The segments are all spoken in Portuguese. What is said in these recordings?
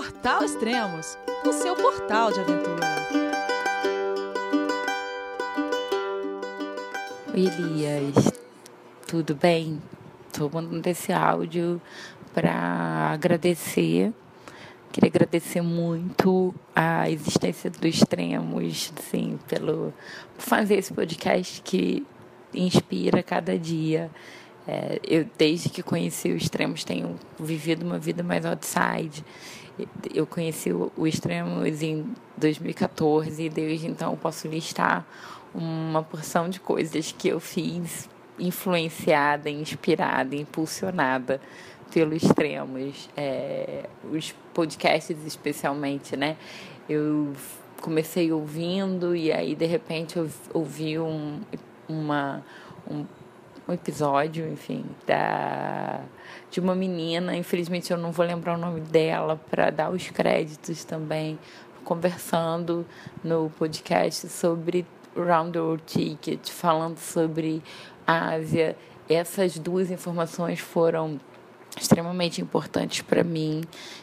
Portal Extremos, o seu portal de aventura. Oi, Elias, tudo bem? Estou mandando esse áudio para agradecer. Queria agradecer muito a existência do Extremos, assim, pelo por fazer esse podcast que inspira cada dia. É, eu, desde que conheci o Extremos, tenho vivido uma vida mais outside. Eu conheci o, Extremos em 2014 e desde então posso listar uma porção de coisas que eu fiz influenciada, inspirada, impulsionada pelo Extremos. É, os podcasts, especialmente, né? Eu comecei ouvindo e aí, de repente, eu ouvi um, uma, um um episódio, enfim, da de uma menina, infelizmente eu não vou lembrar o nome dela para dar os créditos também, conversando no podcast sobre Round the World Ticket, falando sobre a Ásia. Essas duas informações foram extremamente importantes para mim.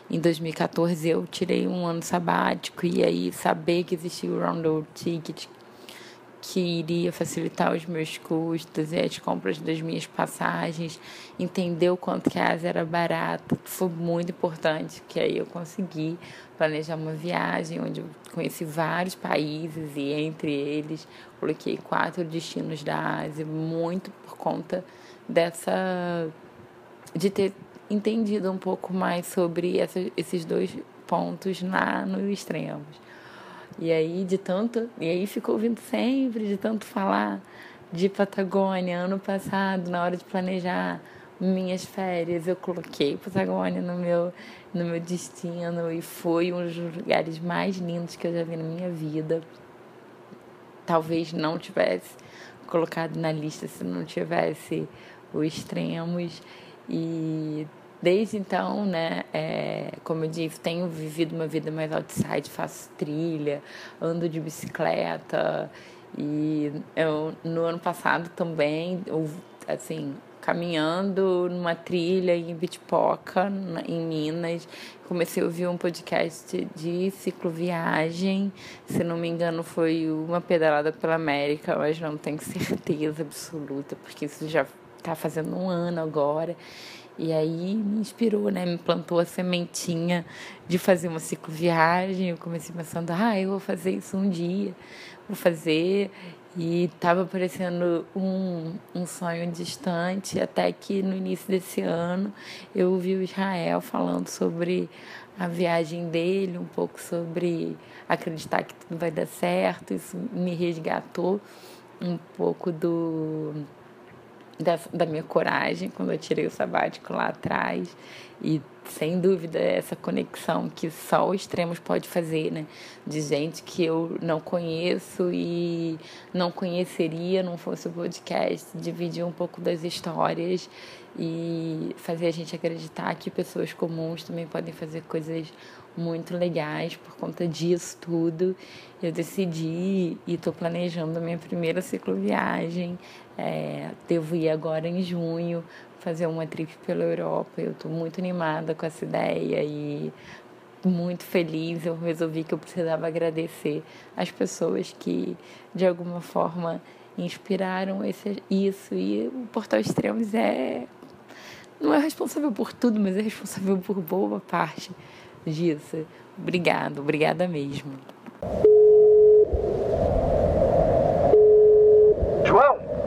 Em 2014 eu tirei um ano sabático e aí saber que existia o Round the World Ticket, que iria facilitar os meus custos e as compras das minhas passagens, entender o quanto que a Ásia era barata, foi muito importante, que aí eu consegui planejar uma viagem onde eu conheci vários países e entre eles coloquei quatro destinos da Ásia, muito por conta dessa de ter entendido um pouco mais sobre essa, esses dois pontos lá no extremos. E aí, de tanto. E aí ficou ouvindo sempre, de tanto falar de Patagônia. Ano passado, na hora de planejar minhas férias, eu coloquei Patagônia no meu, no meu destino e foi um dos lugares mais lindos que eu já vi na minha vida. Talvez não tivesse colocado na lista se não tivesse o Extremos. E Desde então, né, é, como eu disse, tenho vivido uma vida mais outside, faço trilha, ando de bicicleta e eu, no ano passado também, assim, caminhando numa trilha em Bitpoca, em Minas, comecei a ouvir um podcast de cicloviagem, se não me engano foi uma pedalada pela América, mas não tenho certeza absoluta, porque isso já está fazendo um ano agora. E aí me inspirou, né? Me plantou a sementinha de fazer uma cicloviagem. Eu comecei pensando, ah, eu vou fazer isso um dia, vou fazer. E estava parecendo um, um sonho distante, até que no início desse ano eu ouvi o Israel falando sobre a viagem dele, um pouco sobre acreditar que tudo vai dar certo. Isso me resgatou um pouco do da, minha coragem quando eu tirei o sabático lá atrás. E sem dúvida essa conexão que só o Extremos pode fazer, né? De gente que eu não conheço e não conheceria não fosse o podcast, dividir um pouco das histórias e fazer a gente acreditar que pessoas comuns também podem fazer coisas muito legais por conta disso tudo. Eu decidi e estou planejando a minha primeira cicloviagem. É, devo ir agora em junho fazer uma trip pela Europa. Eu estou muito animada com essa ideia e muito feliz. Eu resolvi que eu precisava agradecer as pessoas que, de alguma forma, inspiraram esse, isso. E o Portal Extremos é. Não é responsável por tudo, mas é responsável por boa parte disso. Obrigado, obrigada mesmo. João, é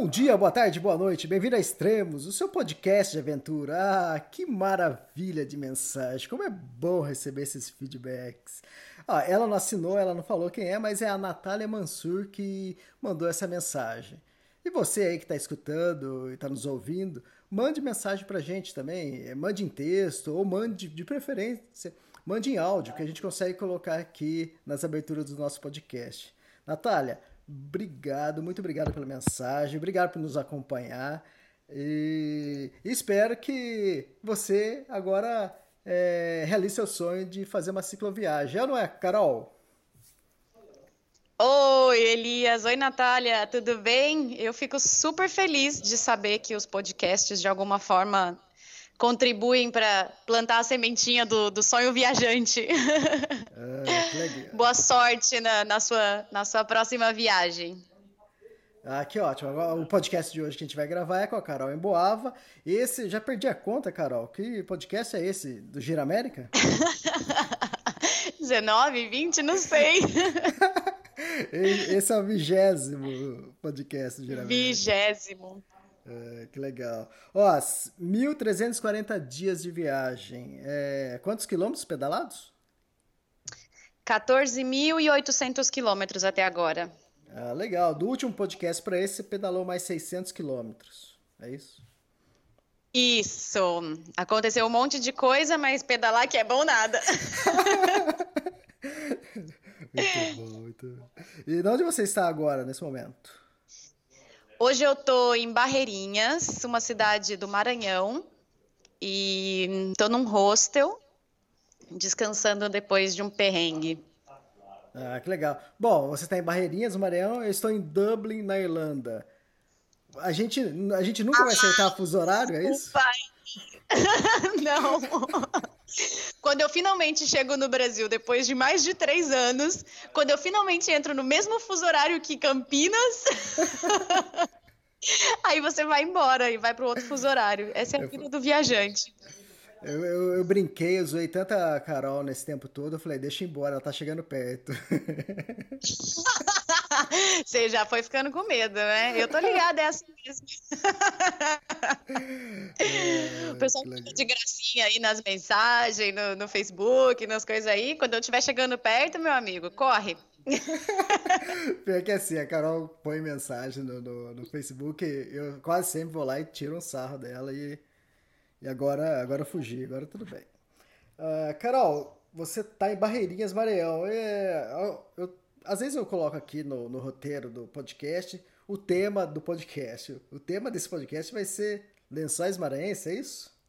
Bom dia, boa tarde, boa noite, bem-vindo a Extremos, o seu podcast de aventura. Ah, que maravilha de mensagem, como é bom receber esses feedbacks. Ah, ela não assinou, ela não falou quem é, mas é a Natália Mansur que mandou essa mensagem. E você aí que está escutando e está nos ouvindo, mande mensagem pra gente também. É, mande em texto ou mande, de preferência, mande em áudio, que a gente consegue colocar aqui nas aberturas do nosso podcast. Natália, obrigado, muito obrigado pela mensagem, obrigado por nos acompanhar. E espero que você agora é, realize seu sonho de fazer uma cicloviagem. Já não é, Carol? Oi, Elias. Oi, Natália. Tudo bem? Eu fico super feliz de saber que os podcasts, de alguma forma, contribuem para plantar a sementinha do, do sonho viajante. Ah, Boa sorte na, na, sua, na sua próxima viagem. Ah, que ótimo. O podcast de hoje que a gente vai gravar é com a Carol em Boava. Esse, já perdi a conta, Carol. Que podcast é esse? Do Gira América? 19, 20, não sei. Esse é o vigésimo podcast, geralmente. Vigésimo. É, que legal. Ó, 1.340 dias de viagem. É, quantos quilômetros pedalados? 14.800 quilômetros até agora. Ah, legal. Do último podcast para esse, você pedalou mais 600 quilômetros. É isso? Isso. Aconteceu um monte de coisa, mas pedalar que é bom nada. muito bom, muito bom. E onde você está agora, nesse momento? Hoje eu estou em Barreirinhas, uma cidade do Maranhão, e estou num hostel, descansando depois de um perrengue. Ah, que legal. Bom, você está em Barreirinhas, no Maranhão, eu estou em Dublin, na Irlanda. A gente, a gente nunca ah, vai acertar fuso horário, é isso? Pai. Não. Quando eu finalmente chego no Brasil, depois de mais de três anos, quando eu finalmente entro no mesmo fuso horário que Campinas, aí você vai embora e vai para outro fuso horário. Essa é a vida do viajante. Eu, eu, eu, brinquei, eu zoei tanta Carol nesse tempo todo, eu falei, deixa embora, ela tá chegando perto. Você já foi ficando com medo, né? Eu tô ligada, é assim mesmo. É, o pessoal fica de gracinha aí nas mensagens, no, no Facebook, nas coisas aí. Quando eu estiver chegando perto, meu amigo, corre. Pior que assim, a Carol põe mensagem no, no, no Facebook, eu quase sempre vou lá e tiro um sarro dela e e agora, agora fugi, agora tudo bem. Uh, Carol, você tá em Barreirinhas, Maranhão. É, eu, às vezes eu coloco aqui no, no roteiro do podcast o tema do podcast. O tema desse podcast vai ser Lençóis Maranhenses, é isso?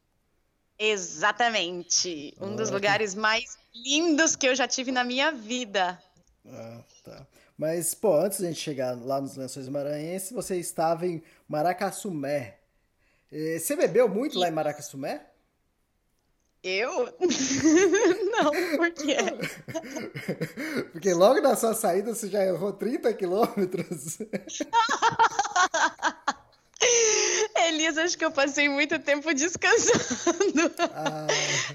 Exatamente. Um ah, dos lugares mais lindos que eu já tive na minha vida. Ah, tá. Mas, pô, antes de a gente chegar lá nos Lençóis Maranhenses, você estava em Maracassumé, você bebeu muito lá em Maracassumé? Eu? Não, por quê? Porque logo na sua saída você já errou 30 quilômetros. Elias, acho que eu passei muito tempo descansando. Ah.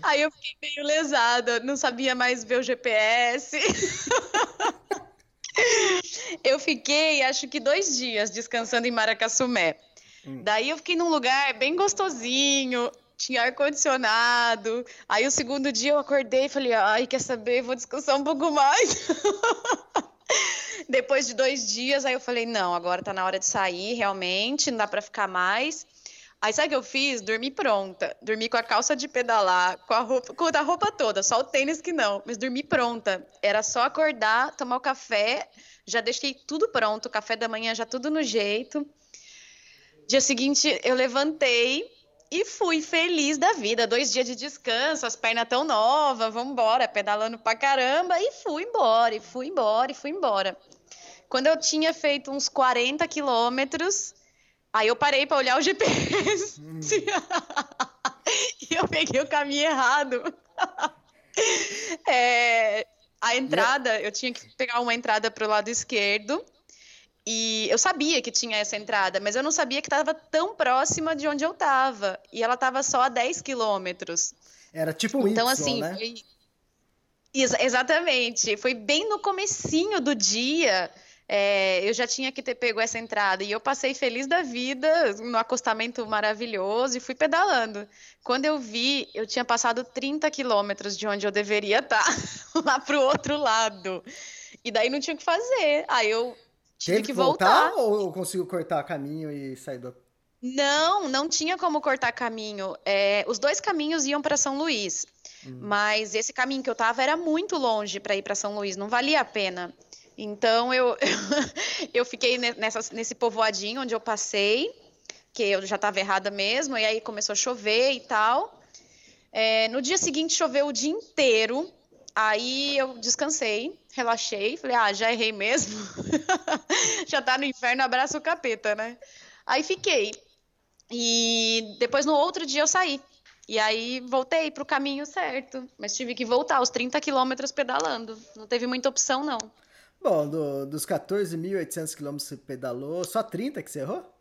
Aí eu fiquei meio lesada, não sabia mais ver o GPS. eu fiquei, acho que dois dias descansando em Maracassumé. Hum. Daí eu fiquei num lugar bem gostosinho, tinha ar-condicionado. Aí o segundo dia eu acordei e falei, ai, quer saber, vou descansar um pouco mais. Depois de dois dias, aí eu falei, não, agora tá na hora de sair, realmente, não dá para ficar mais. Aí sabe o que eu fiz? Dormi pronta. Dormi com a calça de pedalar, com a roupa, com a roupa toda, só o tênis que não, mas dormi pronta. Era só acordar, tomar o café, já deixei tudo pronto, café da manhã já tudo no jeito. Dia seguinte, eu levantei e fui feliz da vida. Dois dias de descanso, as pernas tão novas, vamos embora, pedalando pra caramba. E fui embora, e fui embora, e fui embora. Quando eu tinha feito uns 40 quilômetros, aí eu parei para olhar o GPS. Hum. e eu peguei o caminho errado. é, a entrada, eu tinha que pegar uma entrada para o lado esquerdo e eu sabia que tinha essa entrada, mas eu não sabia que estava tão próxima de onde eu estava. E ela estava só a 10 quilômetros. Era tipo um Então, y, assim, né? foi... Ex exatamente. Foi bem no comecinho do dia. É, eu já tinha que ter pego essa entrada. E eu passei feliz da vida, no acostamento maravilhoso, e fui pedalando. Quando eu vi, eu tinha passado 30 quilômetros de onde eu deveria estar, lá para o outro lado. E daí não tinha o que fazer. Aí eu Tive que, voltar, voltar, ou eu consigo cortar caminho e sair do. Não, não tinha como cortar caminho. É, os dois caminhos iam para São Luís, hum. mas esse caminho que eu tava era muito longe para ir para São Luís, não valia a pena. Então eu, eu fiquei nessa, nesse povoadinho onde eu passei, que eu já estava errada mesmo, e aí começou a chover e tal. É, no dia seguinte choveu o dia inteiro, aí eu descansei, relaxei, falei, ah, já errei mesmo. já tá no inferno, abraça o capeta, né? Aí fiquei. E depois no outro dia eu saí. E aí voltei para o caminho certo, mas tive que voltar os 30 quilômetros pedalando. Não teve muita opção, não. Bom, do, dos 14.800 quilômetros que você pedalou, só 30 que você errou?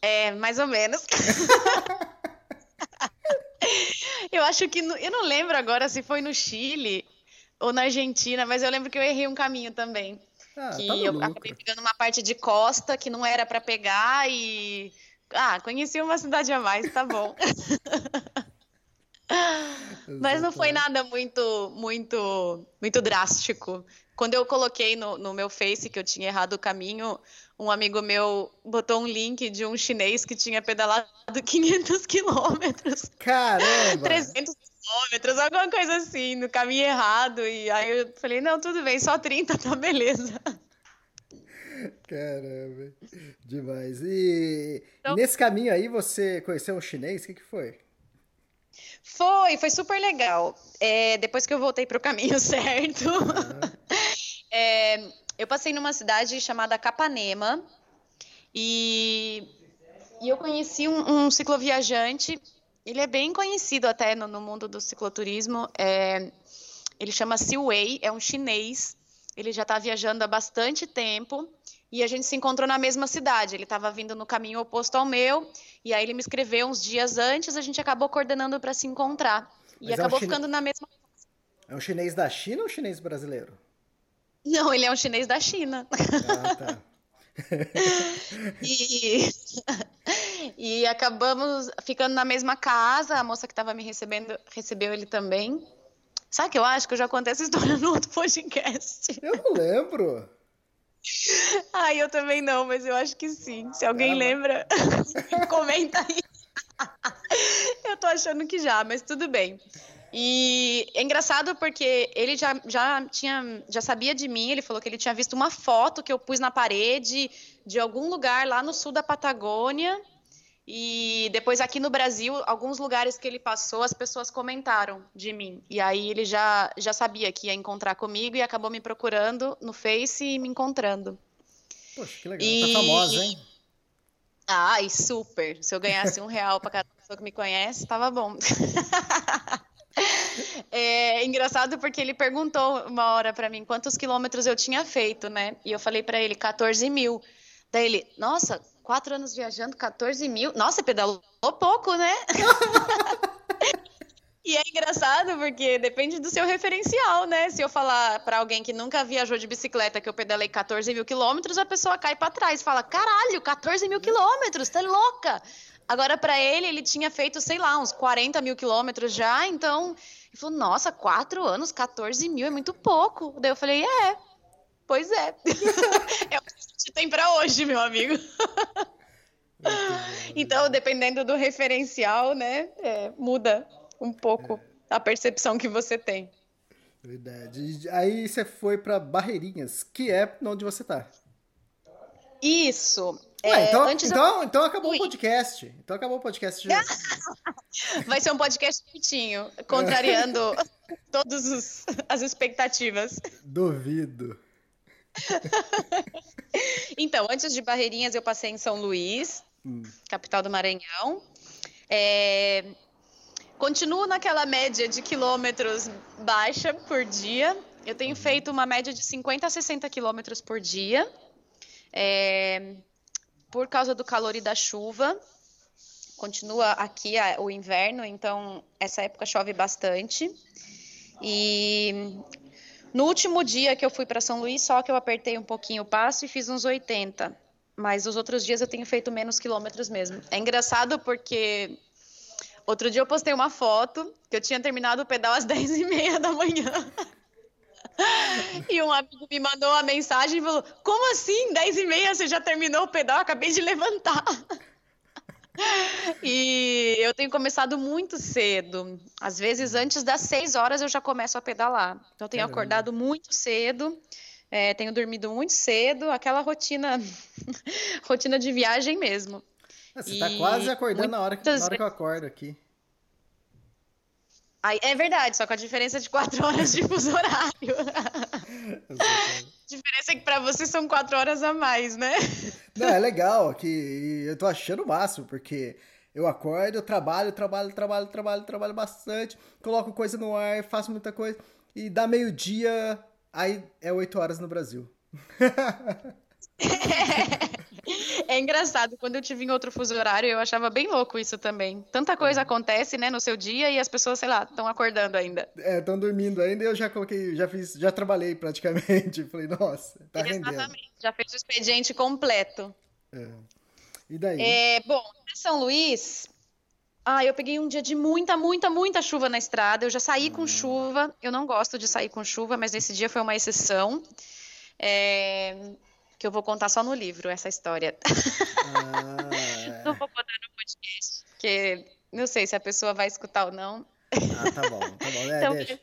É, mais ou menos. eu acho que. No, eu não lembro agora se foi no Chile ou na Argentina, mas eu lembro que eu errei um caminho também. Ah, que tá eu acabei pegando uma parte de costa que não era para pegar e. Ah, conheci uma cidade a mais, tá bom. Mas não foi nada muito, muito, muito drástico. Quando eu coloquei no, no meu Face que eu tinha errado o caminho, um amigo meu botou um link de um chinês que tinha pedalado 500 quilômetros. Caramba! 300 quilômetros, alguma coisa assim, no caminho errado. E aí eu falei, não, tudo bem, só 30, tá beleza. Caramba, demais. E, então... nesse caminho aí você conheceu um chinês? O que, que foi? Foi, foi super legal. É, depois que eu voltei para o caminho certo, uhum. é, eu passei numa cidade chamada Capanema e, e eu conheci um, um, cicloviajante. Ele é bem conhecido até no, no mundo do cicloturismo. É, ele chama Siwei, é um chinês. Ele já está viajando há bastante tempo e a gente se encontrou na mesma cidade. Ele estava vindo no caminho oposto ao meu, e aí ele me escreveu uns dias antes, a gente acabou coordenando para se encontrar. E Mas acabou é um ficando na mesma. É um chinês da China ou um chinês brasileiro? Não, ele é um chinês da China. Ah, tá. e, e acabamos ficando na mesma casa. A moça que estava me recebendo recebeu ele também. Sabe que eu acho que eu já contei essa história no outro podcast? Eu não lembro. Ai, eu também não, mas eu acho que sim. Se alguém lembra, comenta aí. eu tô achando que já, mas tudo bem. E é engraçado porque ele já, já tinha, já sabia de mim, ele falou que ele tinha visto uma foto que eu pus na parede de algum lugar lá no sul da Patagônia e depois aqui no Brasil, alguns lugares que ele passou, as pessoas comentaram de mim. E aí ele já, já sabia que ia encontrar comigo e acabou me procurando no Face e me encontrando. Poxa, que legal. E... Tá famosa, hein? Ai, super. Se eu ganhasse um real para cada pessoa que me conhece, tava bom. É engraçado porque ele perguntou uma hora para mim quantos quilômetros eu tinha feito, né? E eu falei para ele 14 mil. Daí ele, nossa, Quatro anos viajando, 14 mil. Nossa, pedalou pouco, né? e é engraçado porque depende do seu referencial, né? Se eu falar para alguém que nunca viajou de bicicleta que eu pedalei 14 mil quilômetros, a pessoa cai para trás e fala: caralho, 14 mil quilômetros, tá louca? Agora, para ele, ele tinha feito, sei lá, uns 40 mil quilômetros já, então. Ele falou: nossa, quatro anos, 14 mil é muito pouco. Daí eu falei: é, pois é. é o que tem para hoje, meu amigo. então, dependendo do referencial, né, é, muda um pouco é. a percepção que você tem. Verdade. Aí você foi para Barreirinhas, que é onde você tá. Isso. Ué, então, é, então, eu... então acabou Ui. o podcast. Então acabou o podcast. Já. Vai ser um podcast curtinho, contrariando todas as expectativas. Duvido. então, antes de Barreirinhas, eu passei em São Luís, hum. capital do Maranhão. É... Continuo naquela média de quilômetros baixa por dia. Eu tenho uhum. feito uma média de 50 a 60 quilômetros por dia. É... Por causa do calor e da chuva. Continua aqui o inverno, então essa época chove bastante. E no último dia que eu fui para São Luís, só que eu apertei um pouquinho o passo e fiz uns 80. Mas os outros dias eu tenho feito menos quilômetros mesmo. É engraçado porque outro dia eu postei uma foto que eu tinha terminado o pedal às 10 e meia da manhã. E um amigo me mandou uma mensagem e falou: Como assim? 10 e meia você já terminou o pedal? acabei de levantar. E eu tenho começado muito cedo. Às vezes, antes das seis horas, eu já começo a pedalar. Então, eu tenho Caramba. acordado muito cedo, é, tenho dormido muito cedo, aquela rotina, rotina de viagem mesmo. Ah, Você tá E quase acordando na hora, que, na hora que eu acordo aqui. Aí, é verdade, só com a diferença de quatro horas de fuso horário. A diferença é que para você são quatro horas a mais, né? Não, é legal que eu tô achando o máximo, porque eu acordo, eu trabalho, trabalho, trabalho, trabalho, trabalho bastante, coloco coisa no ar, faço muita coisa, e dá meio-dia, aí é oito horas no Brasil. É engraçado, quando eu tive em outro fuso horário, eu achava bem louco isso também. Tanta coisa acontece, né, no seu dia e as pessoas, sei lá, estão acordando ainda. É, estão dormindo ainda e eu já coloquei, já fiz, já trabalhei praticamente. Falei, nossa, tá rendendo. Exatamente, já fez o expediente completo. E daí? É, bom, em São Luís, ah, eu peguei um dia de muita, muita, muita chuva na estrada. Eu já saí com chuva. Eu não gosto de sair com chuva, mas nesse dia foi uma exceção. É, que eu vou contar só no livro essa história. Ah, Não vou botar no podcast, porque não sei se a pessoa vai escutar ou não. ah, tá bom, tá bom. É, Então, deixa.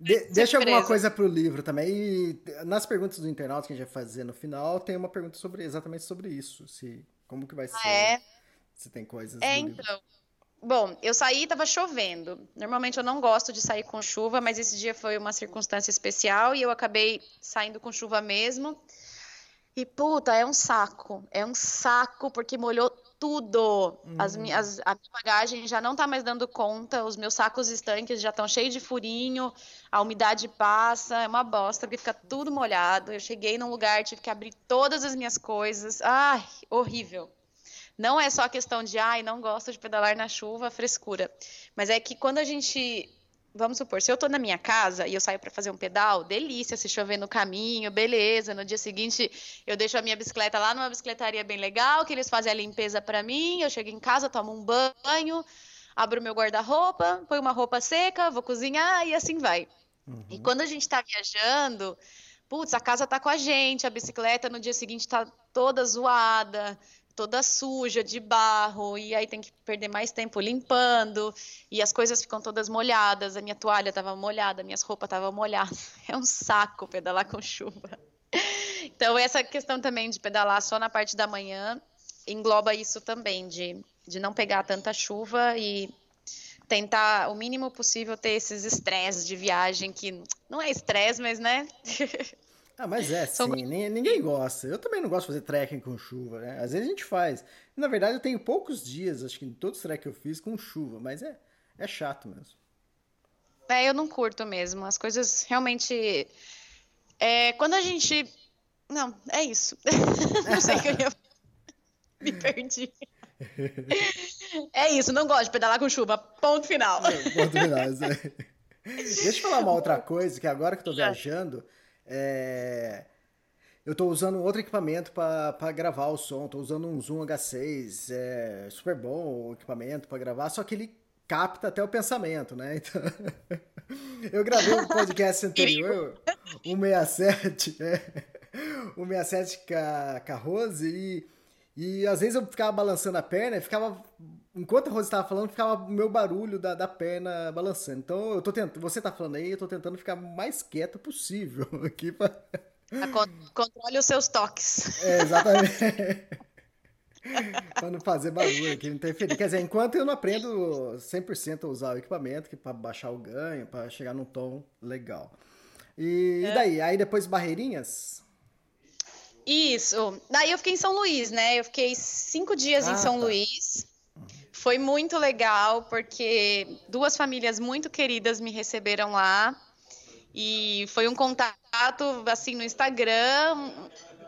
De- ser deixa alguma coisa pro livro também. E nas perguntas do internauta que a gente vai fazer no final, tem uma pergunta sobre exatamente sobre isso. Se, como que vai ser? Ah, é? Se tem coisas É, no livro. então. Bom, eu saí e tava chovendo. Normalmente eu não gosto de sair com chuva, mas esse dia foi uma circunstância especial e eu acabei saindo com chuva mesmo. E puta, é um saco. É um saco porque molhou tudo. As, mi- as- a minha bagagem já não tá mais dando conta, os meus sacos estanques já estão cheios de furinho, a umidade passa, é uma bosta porque fica tudo molhado. Eu cheguei num lugar, tive que abrir todas as minhas coisas. Ai, horrível. Não é só a questão de, ai, não gosto de pedalar na chuva, frescura. Mas é que quando a gente. Vamos supor, se eu tô na minha casa e eu saio para fazer um pedal, delícia, se chover no caminho, beleza. No dia seguinte, eu deixo a minha bicicleta lá numa bicicletaria bem legal, que eles fazem a limpeza para mim. Eu chego em casa, tomo um banho, abro meu guarda-roupa, ponho uma roupa seca, vou cozinhar e assim vai. E quando a gente tá viajando, putz, a casa tá com a gente, a bicicleta no dia seguinte tá toda zoada, toda suja, de barro, e aí tem que perder mais tempo limpando, e as coisas ficam todas molhadas, a minha toalha tava molhada, minhas roupas estavam molhadas. É um saco pedalar com chuva. Então, essa questão também de pedalar só na parte da manhã engloba isso também, de, de não pegar tanta chuva e tentar o mínimo possível ter esses estresses de viagem, que não é estresse, mas né? Ah, mas é, sim, ninguém, gosta. Eu também não gosto de fazer trekking com chuva, né? Às vezes a gente faz. Na verdade, eu tenho poucos dias, acho que em todos os trek que eu fiz, com chuva, mas é, é chato mesmo. É, eu não curto mesmo. As coisas realmente. É, quando a gente. Não, é isso. não sei o que eu ia. Me perdi. É isso, não gosto de pedalar com chuva. Ponto final. Ponto final. Deixa eu falar uma outra coisa, que agora que eu tô viajando, é, eu tô usando outro equipamento para gravar o som. Tô usando um Zoom H6, é super bom o equipamento para gravar, só que ele capta até o pensamento, né? Então, eu gravei um podcast anterior, o 67, é, o 67 com a, com a Rose e, e às vezes eu ficava balançando a perna e ficava enquanto a Rose estava falando, ficava o meu barulho da, da perna balançando. Então eu tô tentando, você tá falando aí, eu tô tentando ficar mais quieto possível aqui pra... Controle os seus toques. É, exatamente. pra não fazer barulho aqui, não interferir. Quer dizer, enquanto eu não aprendo 100% a usar o equipamento, que para baixar o ganho, para chegar num tom legal. E, e daí? Aí depois barreirinhas? Isso. Daí eu fiquei em São Luís, né? Eu fiquei cinco dias Ah, em São tá. Luís. Foi muito legal, porque duas famílias muito queridas me receberam lá. E foi um contato, assim, no Instagram.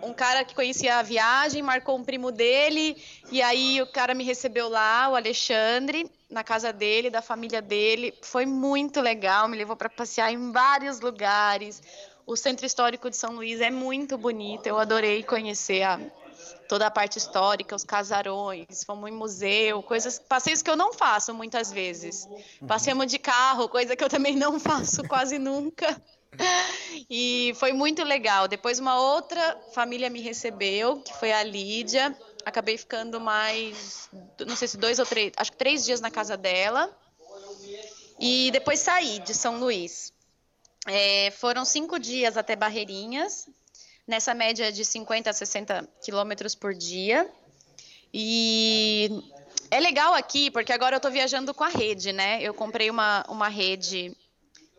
um- cara que conhecia a viagem, marcou um primo dele. E aí o cara me recebeu lá, o Alexandre, na casa dele, da família dele. Foi muito legal, me levou para passear em vários lugares. O Centro Histórico de São Luís é muito bonito, eu adorei conhecer a, toda a parte histórica, os casarões, fomos em museu, coisas, passeios que eu não faço muitas vezes. Passeamos de carro, coisa que eu também não faço quase nunca. E foi muito legal. Depois uma outra família me recebeu, que foi a Lídia. Acabei ficando mais, não sei se dois ou três, acho que três dias na casa dela. E depois saí de São Luís. É, foram cinco dias até Barreirinhas, nessa média de 50 a 60 quilômetros por dia. E é legal aqui, porque agora eu estou viajando com a rede, né? Eu comprei uma, uma rede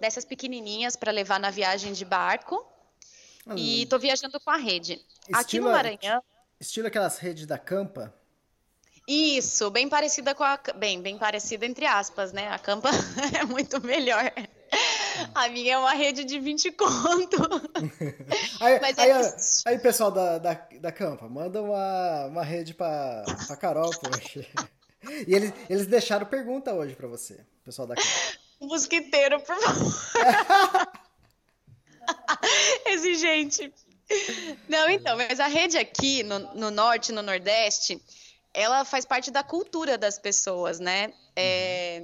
dessas pequenininhas para levar na viagem de barco. Hum. E estou viajando com a rede. Estilo, aqui no Maranhão. Estilo aquelas redes da Campa? Isso, bem parecida com a. Bem, bem parecida entre aspas, né? A Campa é muito melhor. A minha é uma rede de 20 conto. aí, Mas aí, é... aí, pessoal da, da, da Campa, manda uma, uma rede pra, pra Carol, poxa. E eles, eles deixaram pergunta hoje pra você, pessoal da Campa. Mosquiteiro, por favor. Exigente. Não, então, mas a rede aqui no, no norte, no nordeste, ela faz parte da cultura das pessoas, né? É,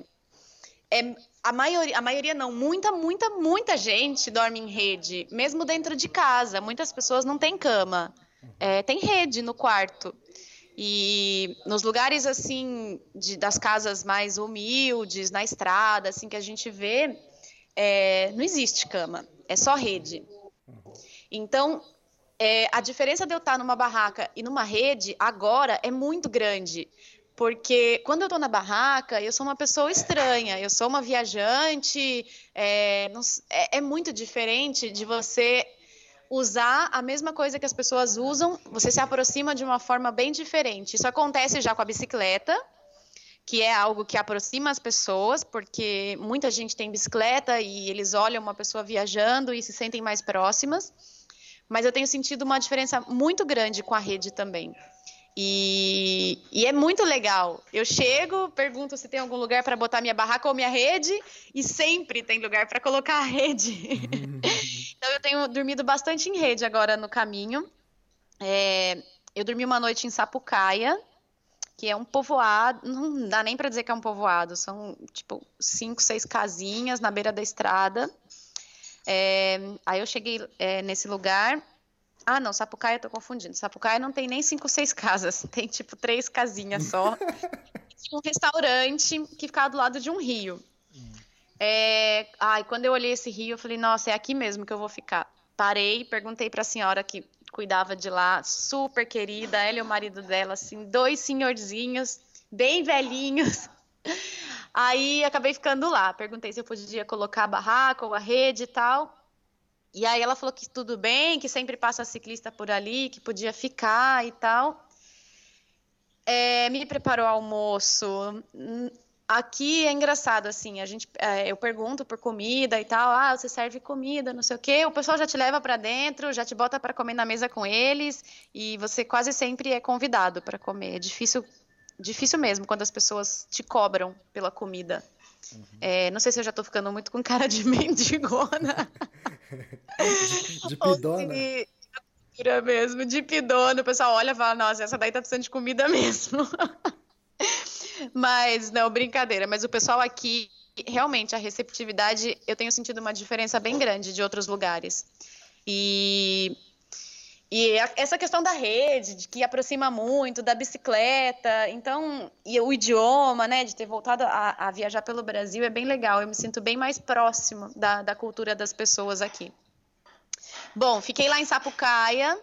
é, a maioria, a maioria não, muita, muita, muita gente dorme em rede, mesmo dentro de casa. Muitas pessoas não têm cama, é, tem rede no quarto. E nos lugares assim de, das casas mais humildes, na estrada, assim que a gente vê, é, não existe cama, é só rede. Então é, a diferença de eu estar numa barraca e numa rede agora é muito grande. Porque quando eu estou na barraca, eu sou uma pessoa estranha, eu sou uma viajante. É, não, é, é muito diferente de você usar a mesma coisa que as pessoas usam, você se aproxima de uma forma bem diferente. Isso acontece já com a bicicleta, que é algo que aproxima as pessoas, porque muita gente tem bicicleta e eles olham uma pessoa viajando e se sentem mais próximas mas eu tenho sentido uma diferença muito grande com a rede também. E, e, é muito legal. Eu chego, pergunto se tem algum lugar para botar minha barraca ou minha rede, e sempre tem lugar para colocar a rede. então eu tenho dormido bastante em rede agora no caminho. É, eu dormi uma noite em Sapucaia, que é um povoado, não dá nem para dizer que é um povoado, são tipo cinco, seis casinhas na beira da estrada. É, aí eu cheguei é, nesse lugar. Ah, não, Sapucaia, eu tô confundindo. Sapucaia não tem nem cinco, seis casas, tem tipo três casinhas só. Tinha um restaurante que ficava do lado de um rio. É, ai, quando eu olhei esse rio, eu falei, nossa, é aqui mesmo que eu vou ficar. Parei, perguntei para a senhora que cuidava de lá, super querida, ela e o marido dela, assim, dois senhorzinhos, bem velhinhos. Aí acabei ficando lá. Perguntei se eu podia colocar a barraca ou a rede e tal. E aí ela falou que tudo bem, que sempre passa ciclista por ali, que podia ficar e tal. É, me preparou almoço. Aqui é engraçado, assim, a gente, é, eu pergunto por comida e tal, ah, você serve comida, não sei o quê, o pessoal já te leva para dentro, já te bota para comer na mesa com eles, e você quase sempre é convidado para comer. É difícil difícil mesmo quando as pessoas te cobram pela comida. Uhum. É, não sei se eu já tô ficando muito com cara de mendigona. de, de pidona. Se, mesmo, de pidona. O pessoal olha e fala, nossa, essa daí tá precisando de comida mesmo. Mas, não, brincadeira. Mas o pessoal aqui, realmente, a receptividade, eu tenho sentido uma diferença bem grande de outros lugares. E e essa questão da rede, de que aproxima muito, da bicicleta, então, e o idioma, né, de ter voltado a, a viajar pelo Brasil é bem legal. Eu me sinto bem mais próximo da, da cultura das pessoas aqui. Bom, fiquei lá em Sapucaia.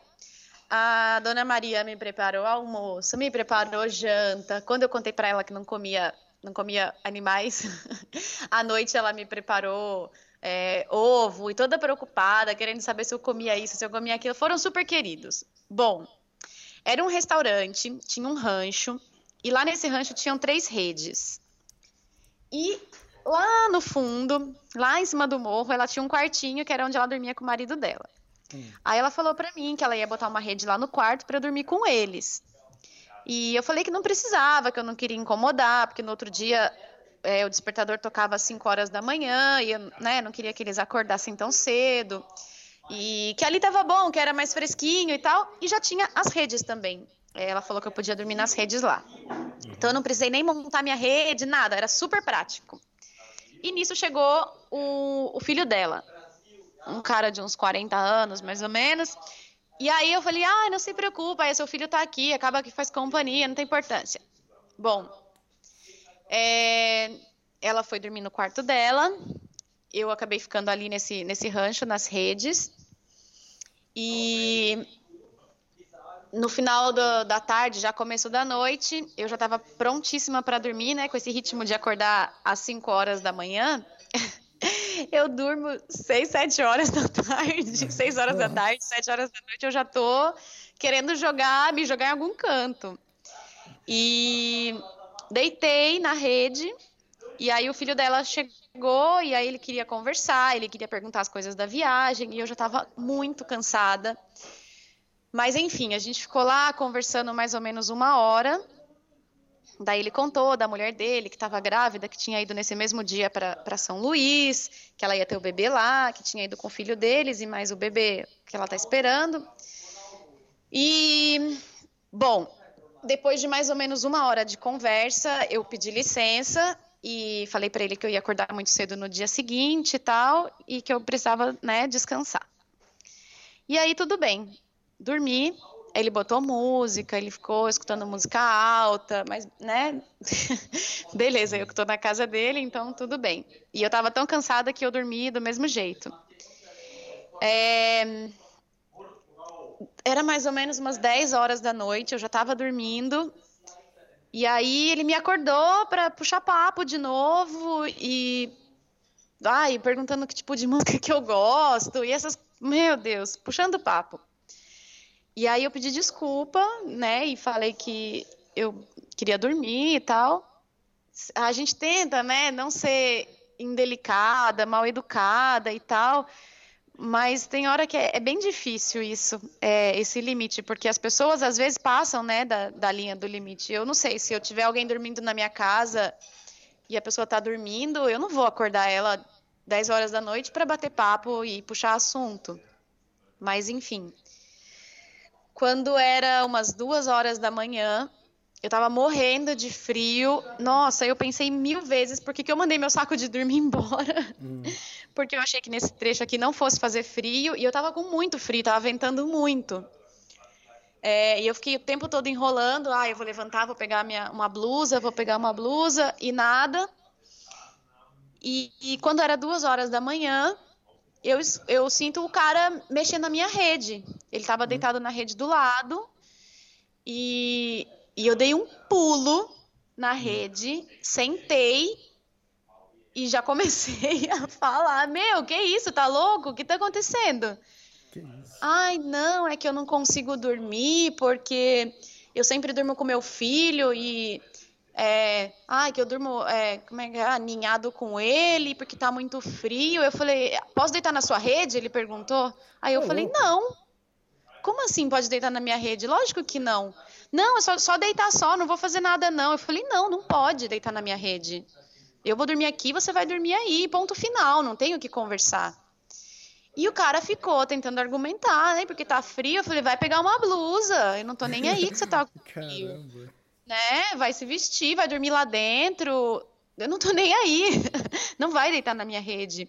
A dona Maria me preparou almoço, me preparou janta. Quando eu contei para ela que não comia, não comia animais, à noite ela me preparou é, ovo e toda preocupada, querendo saber se eu comia isso, se eu comia aquilo. Foram super queridos. Bom, era um restaurante, tinha um rancho, e lá nesse rancho tinham três redes. E lá no fundo, lá em cima do morro, ela tinha um quartinho que era onde ela dormia com o marido dela. Hum. Aí ela falou para mim que ela ia botar uma rede lá no quarto para eu dormir com eles. E eu falei que não precisava, que eu não queria incomodar, porque no outro dia é, o despertador tocava às 5 horas da manhã e eu né, não queria que eles acordassem tão cedo. E que ali tava bom, que era mais fresquinho e tal. E já tinha as redes também. É, ela falou que eu podia dormir nas redes lá. Então eu não precisei nem montar minha rede, nada, era super prático. E nisso chegou o, o filho dela, um cara de uns 40 anos, mais ou menos. E aí eu falei, ah, não se preocupa, seu filho tá aqui, acaba que faz companhia, não tem importância. Bom, é, ela foi dormir no quarto dela, eu acabei ficando ali nesse, nesse rancho, nas redes, e no final do, da tarde, já começo da noite, eu já estava prontíssima para dormir, né? Com esse ritmo de acordar às 5 horas da manhã. eu durmo 6, 7 horas da tarde, 6 horas da tarde, 7 horas da noite, eu já tô querendo jogar, me jogar em algum canto. E deitei na rede, e aí o filho dela chegou, e aí ele queria conversar, ele queria perguntar as coisas da viagem, e eu já estava muito cansada. Mas enfim, a gente ficou lá conversando mais ou menos uma hora. Daí ele contou da mulher dele, que estava grávida, que tinha ido nesse mesmo dia para São Luís, que ela ia ter o bebê lá, que tinha ido com o filho deles e mais o bebê que ela está esperando. E, bom, depois de mais ou menos uma hora de conversa, eu pedi licença e falei para ele que eu ia acordar muito cedo no dia seguinte e tal, e que eu precisava, né, descansar. E aí tudo bem dormir. Ele botou música, ele ficou escutando música alta, mas, né? Beleza, eu que tô na casa dele, então tudo bem. E eu tava tão cansada que eu dormi do mesmo jeito. É... Era mais ou menos umas 10 horas da noite, eu já tava dormindo. E aí ele me acordou para puxar papo de novo e ai, perguntando que tipo de música que eu gosto e essas, meu Deus, puxando papo. E aí eu pedi desculpa, né? E falei que eu queria dormir e tal. A gente tenta, né, não ser indelicada, mal educada e tal. Mas tem hora que é, é bem difícil isso, é, esse limite, porque as pessoas às vezes passam, né, da, da linha do limite. Eu não sei, se eu tiver alguém dormindo na minha casa e a pessoa está dormindo, eu não vou acordar ela 10 horas da noite para bater papo e puxar assunto. Mas enfim, quando era umas duas horas da manhã, eu tava morrendo de frio. Nossa, eu pensei mil vezes por que, que eu mandei meu saco de dormir embora. Hum. Porque eu achei que nesse trecho aqui não fosse fazer frio e eu tava com muito frio, tava ventando muito. É, e eu fiquei o tempo todo enrolando. Ah, eu vou levantar, vou pegar minha, uma blusa, vou pegar uma blusa e nada. E, e quando era duas horas da manhã, eu, eu sinto o cara mexendo na minha rede. Ele estava deitado na rede do lado e, e eu dei um pulo na rede, sentei e já comecei a falar: Meu, que isso? Tá louco? O que tá acontecendo? Ai, não, é que eu não consigo dormir porque eu sempre durmo com meu filho e é, ah, que eu durmo é, como é, é, aninhado com ele porque tá muito frio. Eu falei, posso deitar na sua rede? Ele perguntou. Aí eu falei, não. Como assim pode deitar na minha rede? Lógico que não. Não, é só, só deitar só, não vou fazer nada não. Eu falei, não, não pode deitar na minha rede. Eu vou dormir aqui, você vai dormir aí, ponto final, não tenho que conversar. E o cara ficou tentando argumentar, né? Porque tá frio. Eu falei, vai pegar uma blusa. Eu não tô nem aí que você tá com frio. Caramba né? Vai se vestir, vai dormir lá dentro. Eu não tô nem aí. Não vai deitar na minha rede.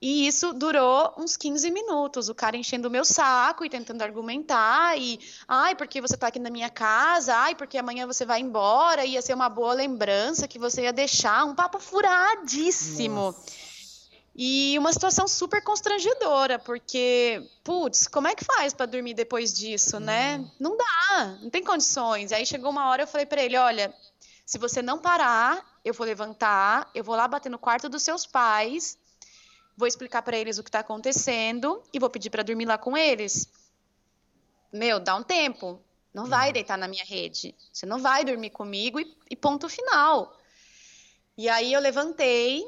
E isso durou uns 15 minutos, o cara enchendo o meu saco e tentando argumentar, e ai, porque você tá aqui na minha casa, ai, porque amanhã você vai embora, ia ser uma boa lembrança que você ia deixar, um papo furadíssimo. Nossa. E uma situação super constrangedora, porque, putz, como é que faz para dormir depois disso, né? Hum. Não dá, não tem condições. Aí chegou uma hora eu falei para ele, olha, se você não parar, eu vou levantar, eu vou lá bater no quarto dos seus pais, vou explicar para eles o que está acontecendo e vou pedir para dormir lá com eles. Meu, dá um tempo. Não vai uhum. deitar na minha rede. Você não vai dormir comigo e, e ponto final. E aí eu levantei,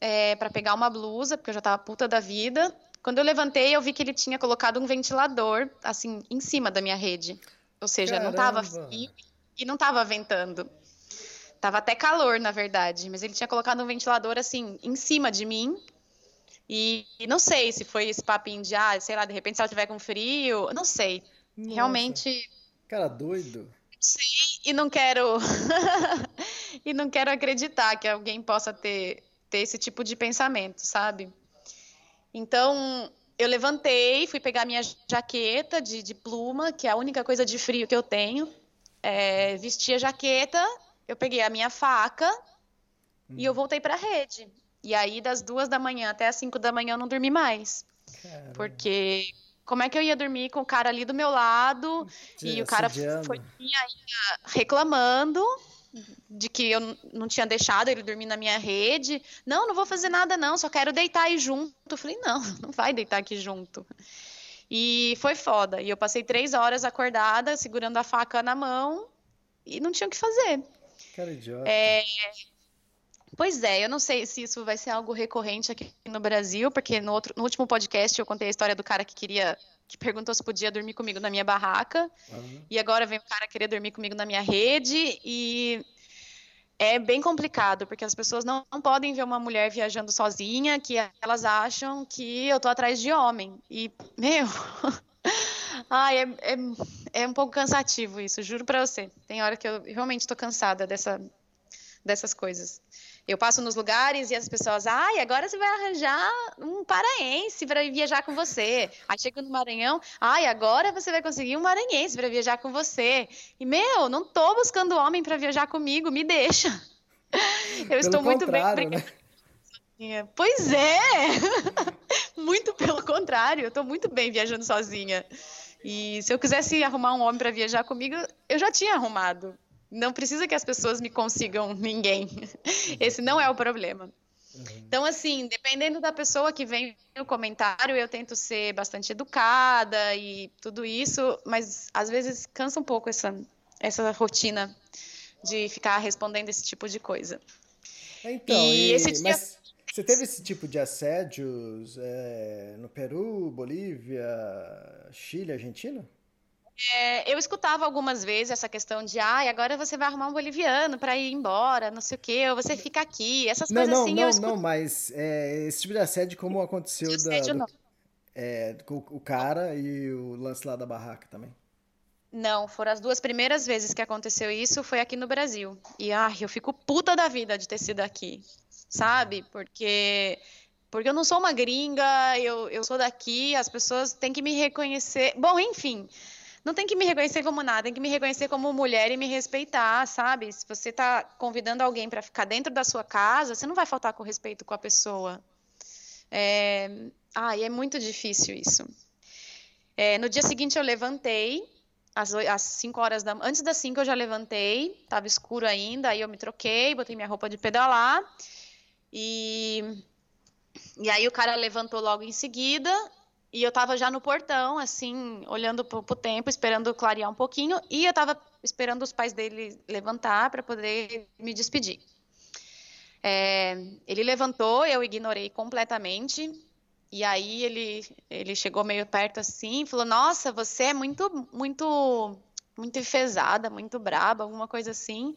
é, para pegar uma blusa, porque eu já estava puta da vida. Quando eu levantei, eu vi que ele tinha colocado um ventilador, assim, em cima da minha rede. Ou seja, Caramba. não estava frio e não estava ventando. Tava até calor, na verdade, mas ele tinha colocado um ventilador, assim, em cima de mim. E, e não sei se foi esse papinho de, ah, sei lá, de repente se ela tiver com frio, não sei. Nossa. Realmente. Cara, doido. Sei, e não quero. e não quero acreditar que alguém possa ter ter esse tipo de pensamento, sabe? Então, eu levantei, fui pegar minha jaqueta de, de pluma, que é a única coisa de frio que eu tenho. É, vesti a jaqueta, eu peguei a minha faca hum. e eu voltei para a rede. E aí, das duas da manhã até as cinco da manhã, eu não dormi mais. Caramba. Porque como é que eu ia dormir com o cara ali do meu lado e o cara foi reclamando de que eu não tinha deixado ele dormir na minha rede. Não, não vou fazer nada não, só quero deitar aí junto. Eu falei, não, não vai deitar aqui junto. E foi foda. E eu passei três horas acordada, segurando a faca na mão e não tinha o que fazer. Cara idiota. É... Pois é, eu não sei se isso vai ser algo recorrente aqui no Brasil, porque no, outro, no último podcast eu contei a história do cara que queria que perguntou se podia dormir comigo na minha barraca. Uhum. E agora vem o cara querer dormir comigo na minha rede. E é bem complicado, porque as pessoas não, não, podem ver uma mulher viajando sozinha, que elas acham que eu tô atrás de homem. E, meu. Ai, é, é, é um pouco cansativo isso, juro pra você. Tem hora que eu realmente tô cansada dessa, dessas coisas. Eu passo nos lugares e as pessoas, ai, agora você vai arranjar um paraense para viajar com você. Aí chega no Maranhão, ai, agora você vai conseguir um maranhense para viajar com você. E meu, não tô buscando homem para viajar comigo, me deixa. Eu pelo estou muito bem. Né? Pois é! muito pelo contrário, eu estou muito bem viajando sozinha. E se eu quisesse arrumar um homem para viajar comigo, eu já tinha arrumado. Não precisa que as pessoas me consigam ninguém. Uhum. Esse não é o problema. Uhum. Então, assim, dependendo da pessoa que vem no comentário, eu tento ser bastante educada e tudo isso, mas às vezes cansa um pouco essa, essa rotina de ficar respondendo esse tipo de coisa. Então, e, e dia... mas você teve esse tipo de assédios é, no Peru, Bolívia, Chile, Argentina? É, eu escutava algumas vezes essa questão de, ah, agora você vai arrumar um boliviano para ir embora, não sei o quê, ou você fica aqui, essas não, coisas não, assim. Não, não, não, mas é, esse tipo de assédio, como aconteceu da, do, é, com o cara e o lance lá da barraca também. Não, foram as duas primeiras vezes que aconteceu isso, foi aqui no Brasil. E, ai, eu fico puta da vida de ter sido aqui, sabe? Porque porque eu não sou uma gringa, eu, eu sou daqui, as pessoas têm que me reconhecer. Bom, enfim, não tem que me reconhecer como nada, tem que me reconhecer como mulher e me respeitar, sabe? Se você está convidando alguém para ficar dentro da sua casa, você não vai faltar com respeito com a pessoa. É... Ah, e é muito difícil isso. É, no dia seguinte eu levantei, às, às 5 horas da antes das 5 eu já levantei, estava escuro ainda, aí eu me troquei, botei minha roupa de pedalar e e aí o cara levantou logo em seguida e eu estava já no portão, assim, olhando pro, pro tempo, esperando clarear um pouquinho, e eu estava esperando os pais dele levantar para poder me despedir. É, ele levantou, eu ignorei completamente, e aí ele, ele chegou meio perto assim falou: Nossa, você é muito, muito, muito enfesada, muito braba, alguma coisa assim.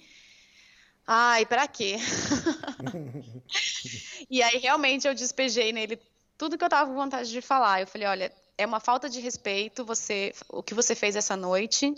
Ai, para quê? e aí realmente eu despejei nele tudo que eu tava com vontade de falar. Eu falei, olha, é uma falta de respeito você, o que você fez essa noite.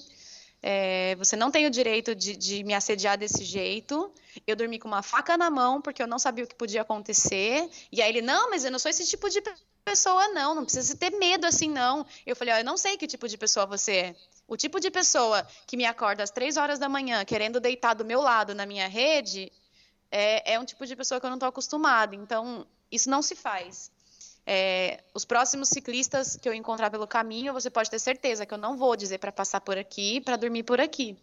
É, você não tem o direito de, de, me assediar desse jeito. Eu dormi com uma faca na mão porque eu não sabia o que podia acontecer. E aí ele, não, mas eu não sou esse tipo de pessoa, não. Não precisa ter medo assim, não. Eu falei, ó, eu não sei que tipo de pessoa você é. O tipo de pessoa que me acorda às três horas da manhã querendo deitar do meu lado na minha rede é, é um tipo de pessoa que eu não estou acostumada. Então, isso não se faz. É, os próximos ciclistas que eu encontrar pelo caminho, você pode ter certeza que eu não vou dizer para passar por aqui, para dormir por aqui,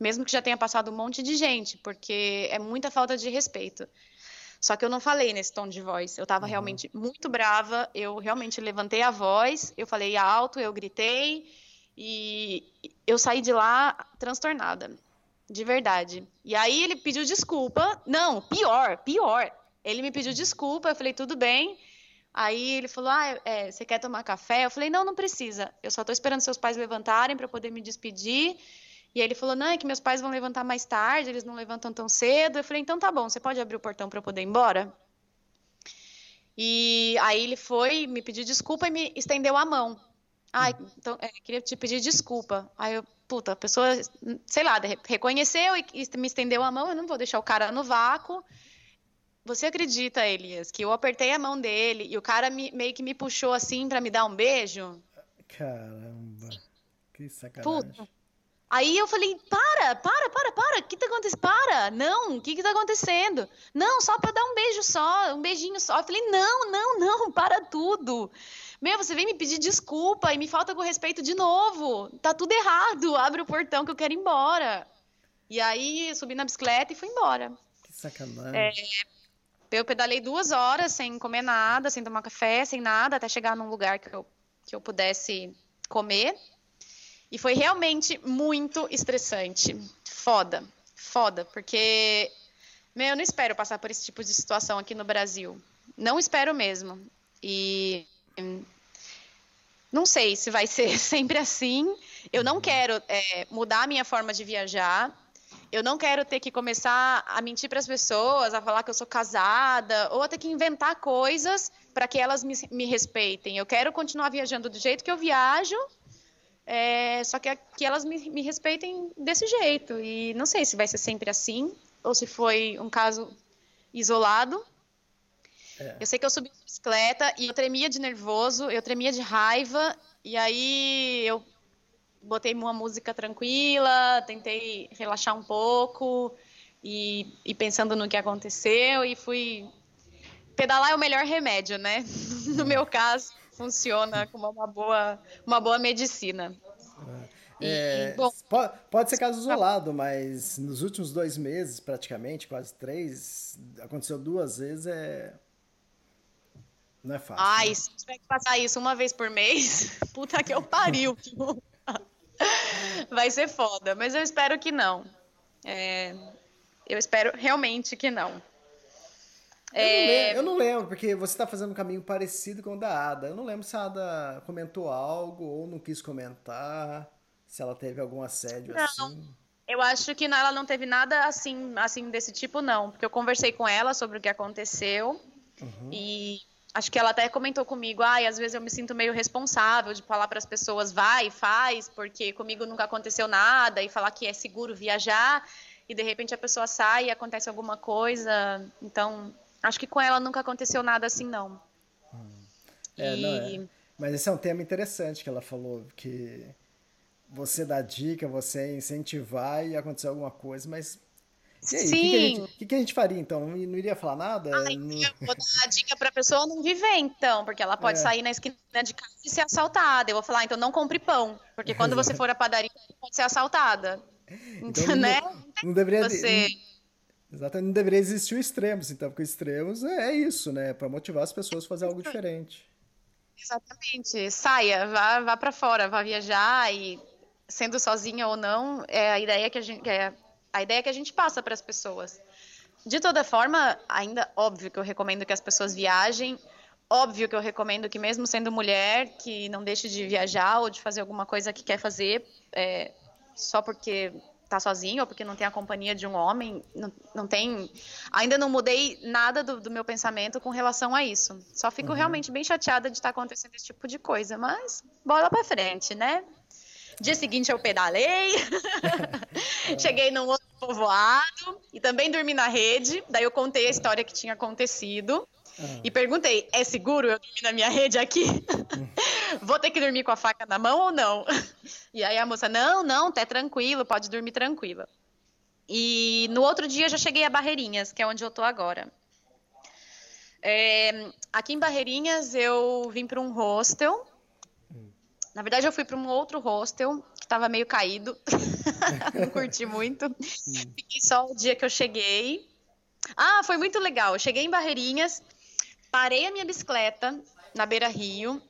mesmo que já tenha passado um monte de gente, porque é muita falta de respeito. Só que eu não falei nesse tom de voz. Eu estava uhum. realmente muito brava. Eu realmente levantei a voz, eu falei alto, eu gritei e eu saí de lá transtornada, de verdade. E aí ele pediu desculpa. Não, pior, pior. Ele me pediu desculpa. Eu falei tudo bem. Aí ele falou: Ah, é, você quer tomar café? Eu falei: Não, não precisa. Eu só estou esperando seus pais levantarem para poder me despedir. E aí ele falou: Não, é que meus pais vão levantar mais tarde, eles não levantam tão cedo. Eu falei: Então tá bom, você pode abrir o portão para eu poder ir embora? E aí ele foi, me pediu desculpa e me estendeu a mão. Ai, então, é, queria te pedir desculpa. Aí eu, puta, a pessoa, sei lá, reconheceu e me estendeu a mão, eu não vou deixar o cara no vácuo você acredita, Elias, que eu apertei a mão dele e o cara me- meio que me puxou assim pra me dar um beijo? Caramba. Que sacanagem. Puta. Aí eu falei, para, para, para, para, o que tá acontecendo? Para, não, o que que tá acontecendo? Não, só pra dar um beijo só, um beijinho só. Eu falei, não, não, não, para tudo. Meu, você vem me pedir desculpa e me falta com respeito de novo. Tá tudo errado, abre o portão que eu quero ir embora. E aí eu subi na bicicleta e fui embora. Que sacanagem. É. Eu pedalei duas horas sem comer nada, sem tomar café, sem nada, até chegar num lugar que eu, que eu pudesse comer. E foi realmente muito estressante. Foda, foda, porque meu, eu não espero passar por esse tipo de situação aqui no Brasil. Não espero mesmo. E não sei se vai ser sempre assim. Eu não quero é, mudar a minha forma de viajar. Eu não quero ter que começar a mentir para as pessoas, a falar que eu sou casada, ou a ter que inventar coisas para que elas me, me respeitem. Eu quero continuar viajando do jeito que eu viajo, é, só que, que elas me, me respeitem desse jeito. E não sei se vai ser sempre assim, ou se foi um caso isolado. É. Eu sei que eu subi de bicicleta e eu tremia de nervoso, eu tremia de raiva, e aí eu botei uma música tranquila, tentei relaxar um pouco e, e pensando no que aconteceu e fui. Pedalar é o melhor remédio, né? No meu caso, funciona como uma boa, uma boa medicina. E, É, bom, po- pode, ser caso isolado, mas nos últimos dois meses, praticamente, quase três, aconteceu duas vezes, é. Não é fácil. ai, né? se tiver que passar isso uma vez por mês, puta que eu pariu. Vai ser foda, mas eu espero que não. É, eu espero realmente que não. Eu, não É, lembro, eu não lembro, porque você está fazendo um caminho parecido com o da Ada. Eu não lembro se a Ada comentou algo ou não quis comentar, se ela teve algum assédio Não. assim. Eu acho que ela não teve nada assim, assim desse tipo, não. Porque eu conversei com ela sobre o que aconteceu. E acho que ela até comentou comigo, ai, às vezes eu me sinto meio responsável de falar para as pessoas, vai, faz, porque comigo nunca aconteceu nada, e falar que é seguro viajar, e de repente a pessoa sai e acontece alguma coisa. Então, acho que com ela nunca aconteceu nada assim, não. É, não E- é. Mas esse é um tema interessante que ela falou, que você dá dica, você incentivar e acontecer alguma coisa, mas. E aí, o que, que, a Sim. o que que a gente faria então? Não, iria falar nada? Ai, Não- eu vou dar a dica pra pessoa não viver, então, porque ela pode É. sair na esquina de casa e ser assaltada. Eu vou falar, então não compre pão, porque quando você for à padaria, pode ser assaltada. Então, Então, não, né? não deveria. Você. Exatamente, não deveria existir o extremos, então, porque o extremos é, é isso, né? Para motivar as pessoas a fazer algo diferente. Exatamente. Saia, vá, vá para fora, vá viajar e sendo sozinha ou não, é a ideia que a gente é a ideia que a gente passa para as pessoas. De toda forma, ainda óbvio que eu recomendo que as pessoas viajem. Óbvio que eu recomendo que mesmo sendo mulher, que não deixe de viajar ou de fazer alguma coisa que quer fazer é, só porque tá sozinho ou porque não tem a companhia de um homem. Não, não tem. Ainda não mudei nada do, do meu pensamento com relação a isso. Só fico realmente bem chateada de estar acontecendo esse tipo de coisa. Mas bola pra frente, né? Dia seguinte eu pedalei, cheguei num outro povoado e também dormi na rede. Daí eu contei a história que tinha acontecido e perguntei: é seguro eu dormir na minha rede aqui? Vou ter que dormir com a faca na mão ou não? E aí a moça: não, não, tá tranquilo, pode dormir tranquila. E no outro dia eu já cheguei a Barreirinhas, que é onde eu tô agora. É, aqui em Barreirinhas eu vim para um hostel. Na verdade, eu fui para um outro hostel que estava meio caído. Não curti muito. Fiquei só o dia que eu cheguei. Ah, foi muito legal. Eu cheguei em Barreirinhas, parei a minha bicicleta na Beira Rio,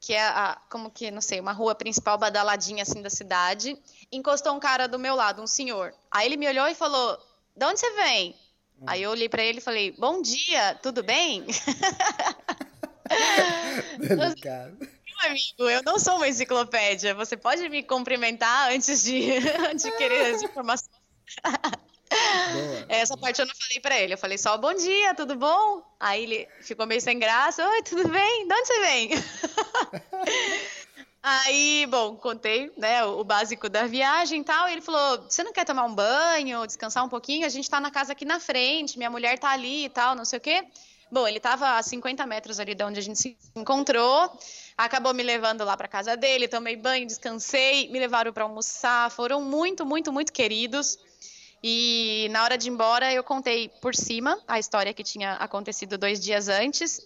que é a, como que, não sei, uma rua principal badaladinha assim da cidade. Encostou um cara do meu lado, um senhor. Aí ele me olhou e falou: "De onde você vem?" Aí eu olhei para ele e falei: "Bom dia, tudo bem?" Delicado. Amigo, eu não sou uma enciclopédia. Você pode me cumprimentar antes de, de querer as informações. Boa. Essa parte eu não falei pra ele. Eu falei só bom dia, tudo bom? Aí ele ficou meio sem graça. Oi, tudo bem? De onde você vem? Aí, bom, contei, né, o básico da viagem e tal. E ele falou: Você não quer tomar um banho, descansar um pouquinho? A gente tá na casa aqui na frente, minha mulher tá ali e tal, não sei o quê. Bom, ele tava a 50 metros ali de onde a gente se encontrou. Acabou me levando lá para casa dele, tomei banho, descansei, me levaram para almoçar. Foram muito, muito, muito queridos. E na hora de ir embora, eu contei por cima a história que tinha acontecido dois dias antes.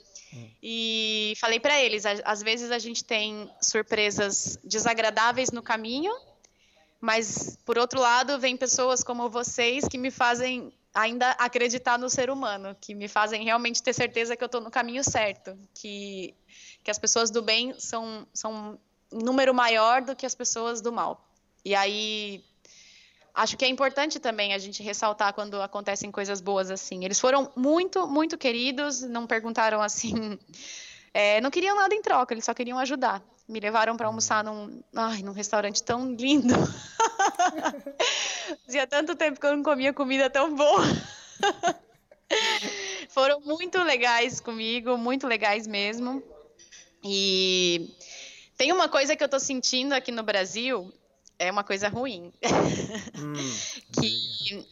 E falei para eles: às vezes a gente tem surpresas desagradáveis no caminho, mas por outro lado, vem pessoas como vocês que me fazem ainda acreditar no ser humano, que me fazem realmente ter certeza que eu estou no caminho certo, que, que as pessoas do bem são, são um número maior do que as pessoas do mal. E aí acho que é importante também a gente ressaltar quando acontecem coisas boas assim. Eles foram muito, muito queridos, não perguntaram assim, é, não queriam nada em troca, eles só queriam ajudar. Me levaram para almoçar num, ai, num restaurante tão lindo. Fazia tanto tempo que eu não comia comida tão boa. foram muito legais comigo, muito legais mesmo. E tem uma coisa que eu tô sentindo aqui no Brasil, é uma coisa ruim. Hum, que,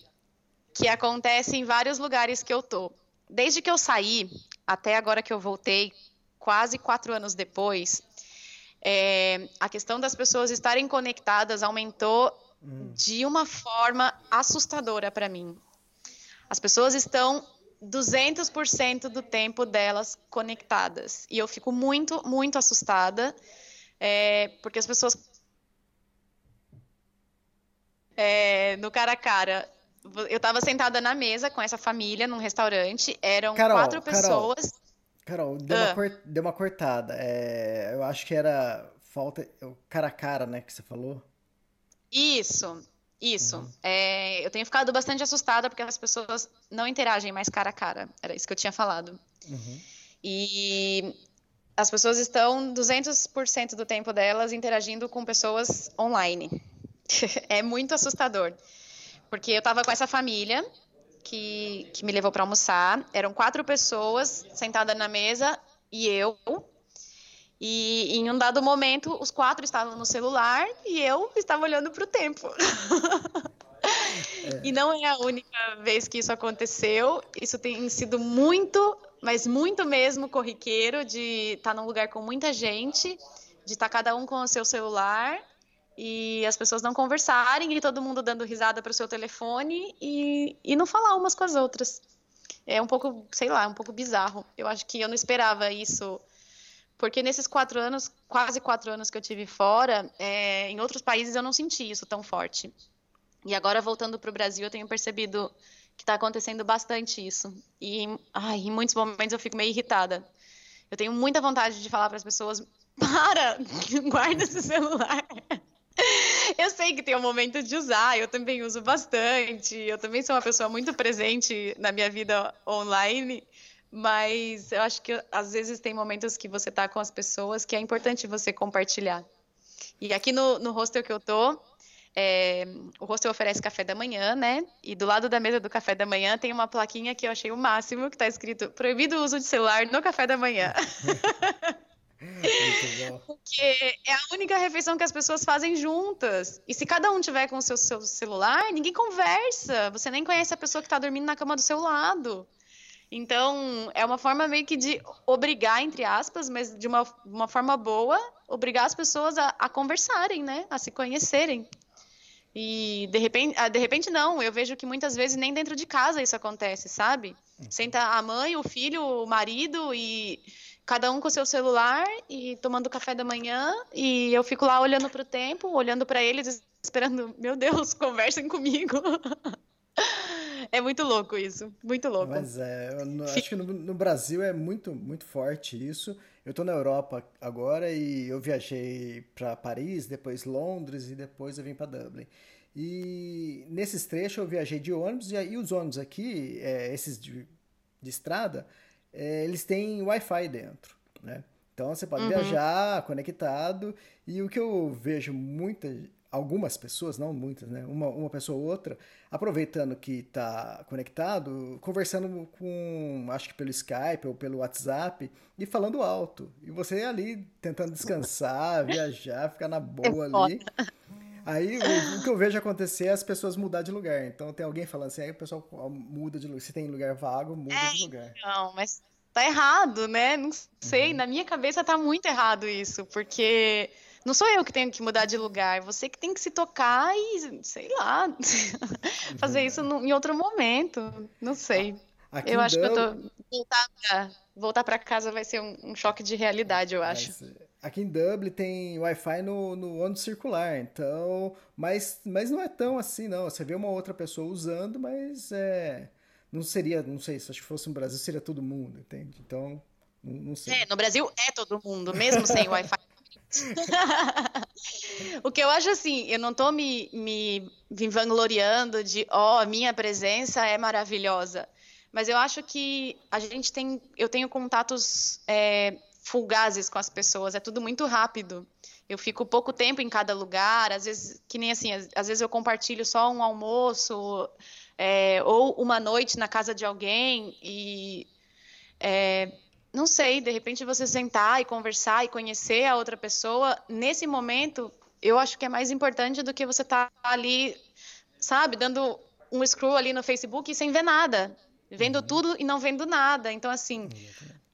que acontece em vários lugares que eu tô. Desde que eu saí, até agora que eu voltei, quase quatro anos depois, é, a questão das pessoas estarem conectadas aumentou hum. de uma forma assustadora para mim. As pessoas estão 200% do tempo delas conectadas. E eu fico muito, muito assustada, é, porque as pessoas é, no cara a cara. Eu estava sentada na mesa com essa família num restaurante, eram Carol, quatro pessoas. Carol, Carol deu, ah. uma, cor, deu uma cortada. É, eu acho que era falta. Cara a cara, né, que você falou? Isso, isso. Uhum. É, eu tenho ficado bastante assustada porque as pessoas não interagem mais cara a cara. Era isso que eu tinha falado. Uhum. E as pessoas estão 200% do tempo delas interagindo com pessoas online. é muito assustador. Porque eu estava com essa família que, que me levou para almoçar. Eram quatro pessoas sentadas na mesa e eu. E em um dado momento, os quatro estavam no celular e eu estava olhando para o tempo. É. E não é a única vez que isso aconteceu. Isso tem sido muito, mas muito mesmo corriqueiro de estar num lugar com muita gente, de estar cada um com o seu celular e as pessoas não conversarem e todo mundo dando risada para o seu telefone e, e não falar umas com as outras. É um pouco, sei lá, um pouco bizarro. Eu acho que eu não esperava isso, porque nesses quatro anos, quase quatro anos que eu tive fora, é, em outros países eu não senti isso tão forte. E agora voltando para o Brasil, eu tenho percebido que está acontecendo bastante isso. E ai, em muitos momentos eu fico meio irritada. Eu tenho muita vontade de falar para as pessoas: para, guarda esse celular. Eu sei que tem um momento de usar, eu também uso bastante, eu também sou uma pessoa muito presente na minha vida online, mas eu acho que às vezes tem momentos que você tá com as pessoas que é importante você compartilhar. E aqui no, no hostel que eu tô, é, o hostel oferece café da manhã, né? E do lado da mesa do café da manhã tem uma plaquinha que eu achei o máximo, que tá escrito proibido o uso de celular no café da manhã. Porque é a única refeição que as pessoas fazem juntas. E se cada um tiver com o seu, seu celular, ninguém conversa. Você nem conhece a pessoa que está dormindo na cama do seu lado. Então, é uma forma meio que de obrigar, entre aspas, mas de uma, uma forma boa, obrigar as pessoas a, a conversarem, né? A se conhecerem. E de repente, ah, de repente não, eu vejo que muitas vezes nem dentro de casa isso acontece, sabe? Uhum. Senta a mãe, o filho, o marido e cada um com seu celular e tomando café da manhã e eu fico lá olhando para o tempo, olhando para eles, esperando, meu Deus, conversem comigo. é muito louco isso, muito louco. Mas é, eu acho que no, no, Brasil é muito, muito forte isso. Eu estou na Europa agora e eu viajei para Paris, depois Londres e depois eu vim para Dublin. E nesses trechos eu viajei de ônibus e aí os ônibus aqui, é, esses de, de estrada, é, eles têm Wi-Fi dentro, né? Então você pode uhum. viajar conectado e o que eu vejo muita algumas pessoas, não muitas, né? Uma, uma pessoa ou outra, aproveitando que está conectado, conversando com, acho que pelo Skype ou pelo WhatsApp e falando alto. E você ali tentando descansar, viajar, ficar na boa é ali. Aí o, o, que eu vejo acontecer é as pessoas mudar de lugar. Então tem alguém falando assim, aí o pessoal muda de lugar. Se tem lugar vago, muda é, de lugar. Não, mas tá errado, né? Não sei, uhum. na minha cabeça tá muito errado isso, porque não sou eu que tenho que mudar de lugar, você que tem que se tocar e, sei lá, fazer isso no, em outro momento. Não sei. Aqui eu acho Dublin... que eu tô. Voltar pra, voltar pra casa vai ser um, um choque de realidade, eu acho. Aqui em Dublin tem Wi-Fi no, no ônibus circular, então. Mas, mas não é tão assim, não. Você vê uma outra pessoa usando, mas é. Não seria, não sei, se acho que fosse no Brasil, seria todo mundo, entende? Então, não, não sei. É, no Brasil é todo mundo, mesmo sem Wi-Fi. o que eu acho assim, eu não tô me, me, vangloriando de, ó, oh, minha presença é maravilhosa. Mas eu acho que a gente tem, eu tenho contatos é, fulgazes com as pessoas, é tudo muito rápido. Eu fico pouco tempo em cada lugar, às vezes, que nem assim, às, às vezes eu compartilho só um almoço, é, ou uma noite na casa de alguém, e é, não sei, de repente você sentar e conversar e conhecer a outra pessoa, nesse momento, eu acho que é mais importante do que você estar tá ali, sabe, dando um scroll ali no Facebook sem ver nada, vendo uhum. tudo e não vendo nada. Então, assim,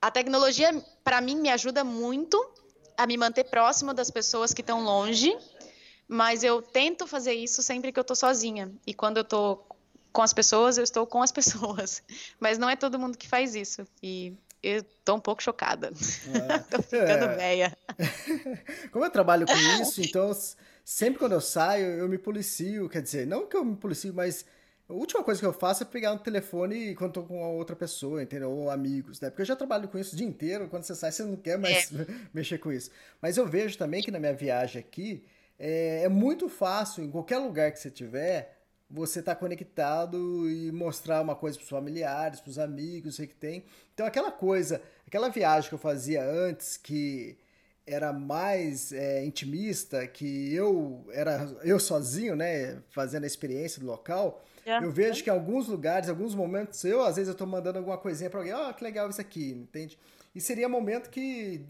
a tecnologia, para mim, me ajuda muito a me manter próximo das pessoas que estão longe, mas eu tento fazer isso sempre que eu estou sozinha. E quando eu estou com as pessoas, eu estou com as pessoas. Mas não é todo mundo que faz isso. E eu tô um pouco chocada. É. tô ficando é. velha. Como eu trabalho com isso, então sempre quando eu saio, eu me policio. Quer dizer, não que eu me policio, mas a última coisa que eu faço é pegar no telefone quando tô com outra pessoa, entendeu? Ou amigos, né? Porque eu já trabalho com isso o dia inteiro. Quando você sai, você não quer mais é. mexer com isso. Mas eu vejo também que na minha viagem aqui é, é muito fácil, em qualquer lugar que você tiver, você estar tá conectado e mostrar uma coisa para os familiares, para os amigos, sei que tem. Então aquela coisa, aquela viagem que eu fazia antes que era mais é, intimista, que eu era eu sozinho, né, fazendo a experiência do local. É. Eu vejo que em alguns lugares, em alguns momentos, eu às vezes eu estou mandando alguma coisinha para alguém, ó, oh, que legal isso aqui, entende? E seria momento que,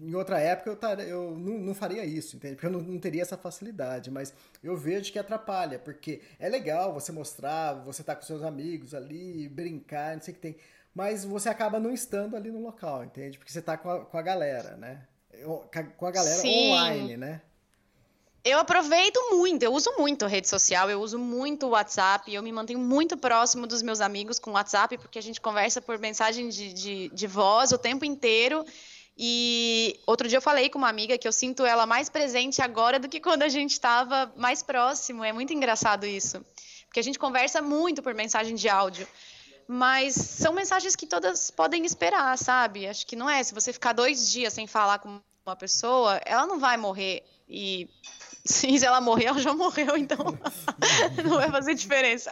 em outra época, eu, tar, eu não, não, faria isso, entende? Porque eu não, não, teria essa facilidade. Mas eu vejo que atrapalha, porque é legal você mostrar, você tá com seus amigos ali, brincar, não sei o que tem. Mas você acaba não estando ali no local, entende? Porque você tá com a, com a galera, né? Com a galera Sim. online, né? Eu aproveito muito, eu uso muito rede social, eu uso muito o WhatsApp, eu me mantenho muito próximo dos meus amigos com o WhatsApp, porque a gente conversa por mensagem de, de, de voz o tempo inteiro. E outro dia eu falei com uma amiga que eu sinto ela mais presente agora do que quando a gente estava mais próximo. É muito engraçado isso. Porque a gente conversa muito por mensagem de áudio. Mas são mensagens que todas podem esperar, sabe? Acho que não é. Se você ficar dois dias sem falar com uma pessoa, ela não vai morrer. E Sim, se ela morrer, ela já morreu, então não vai fazer diferença.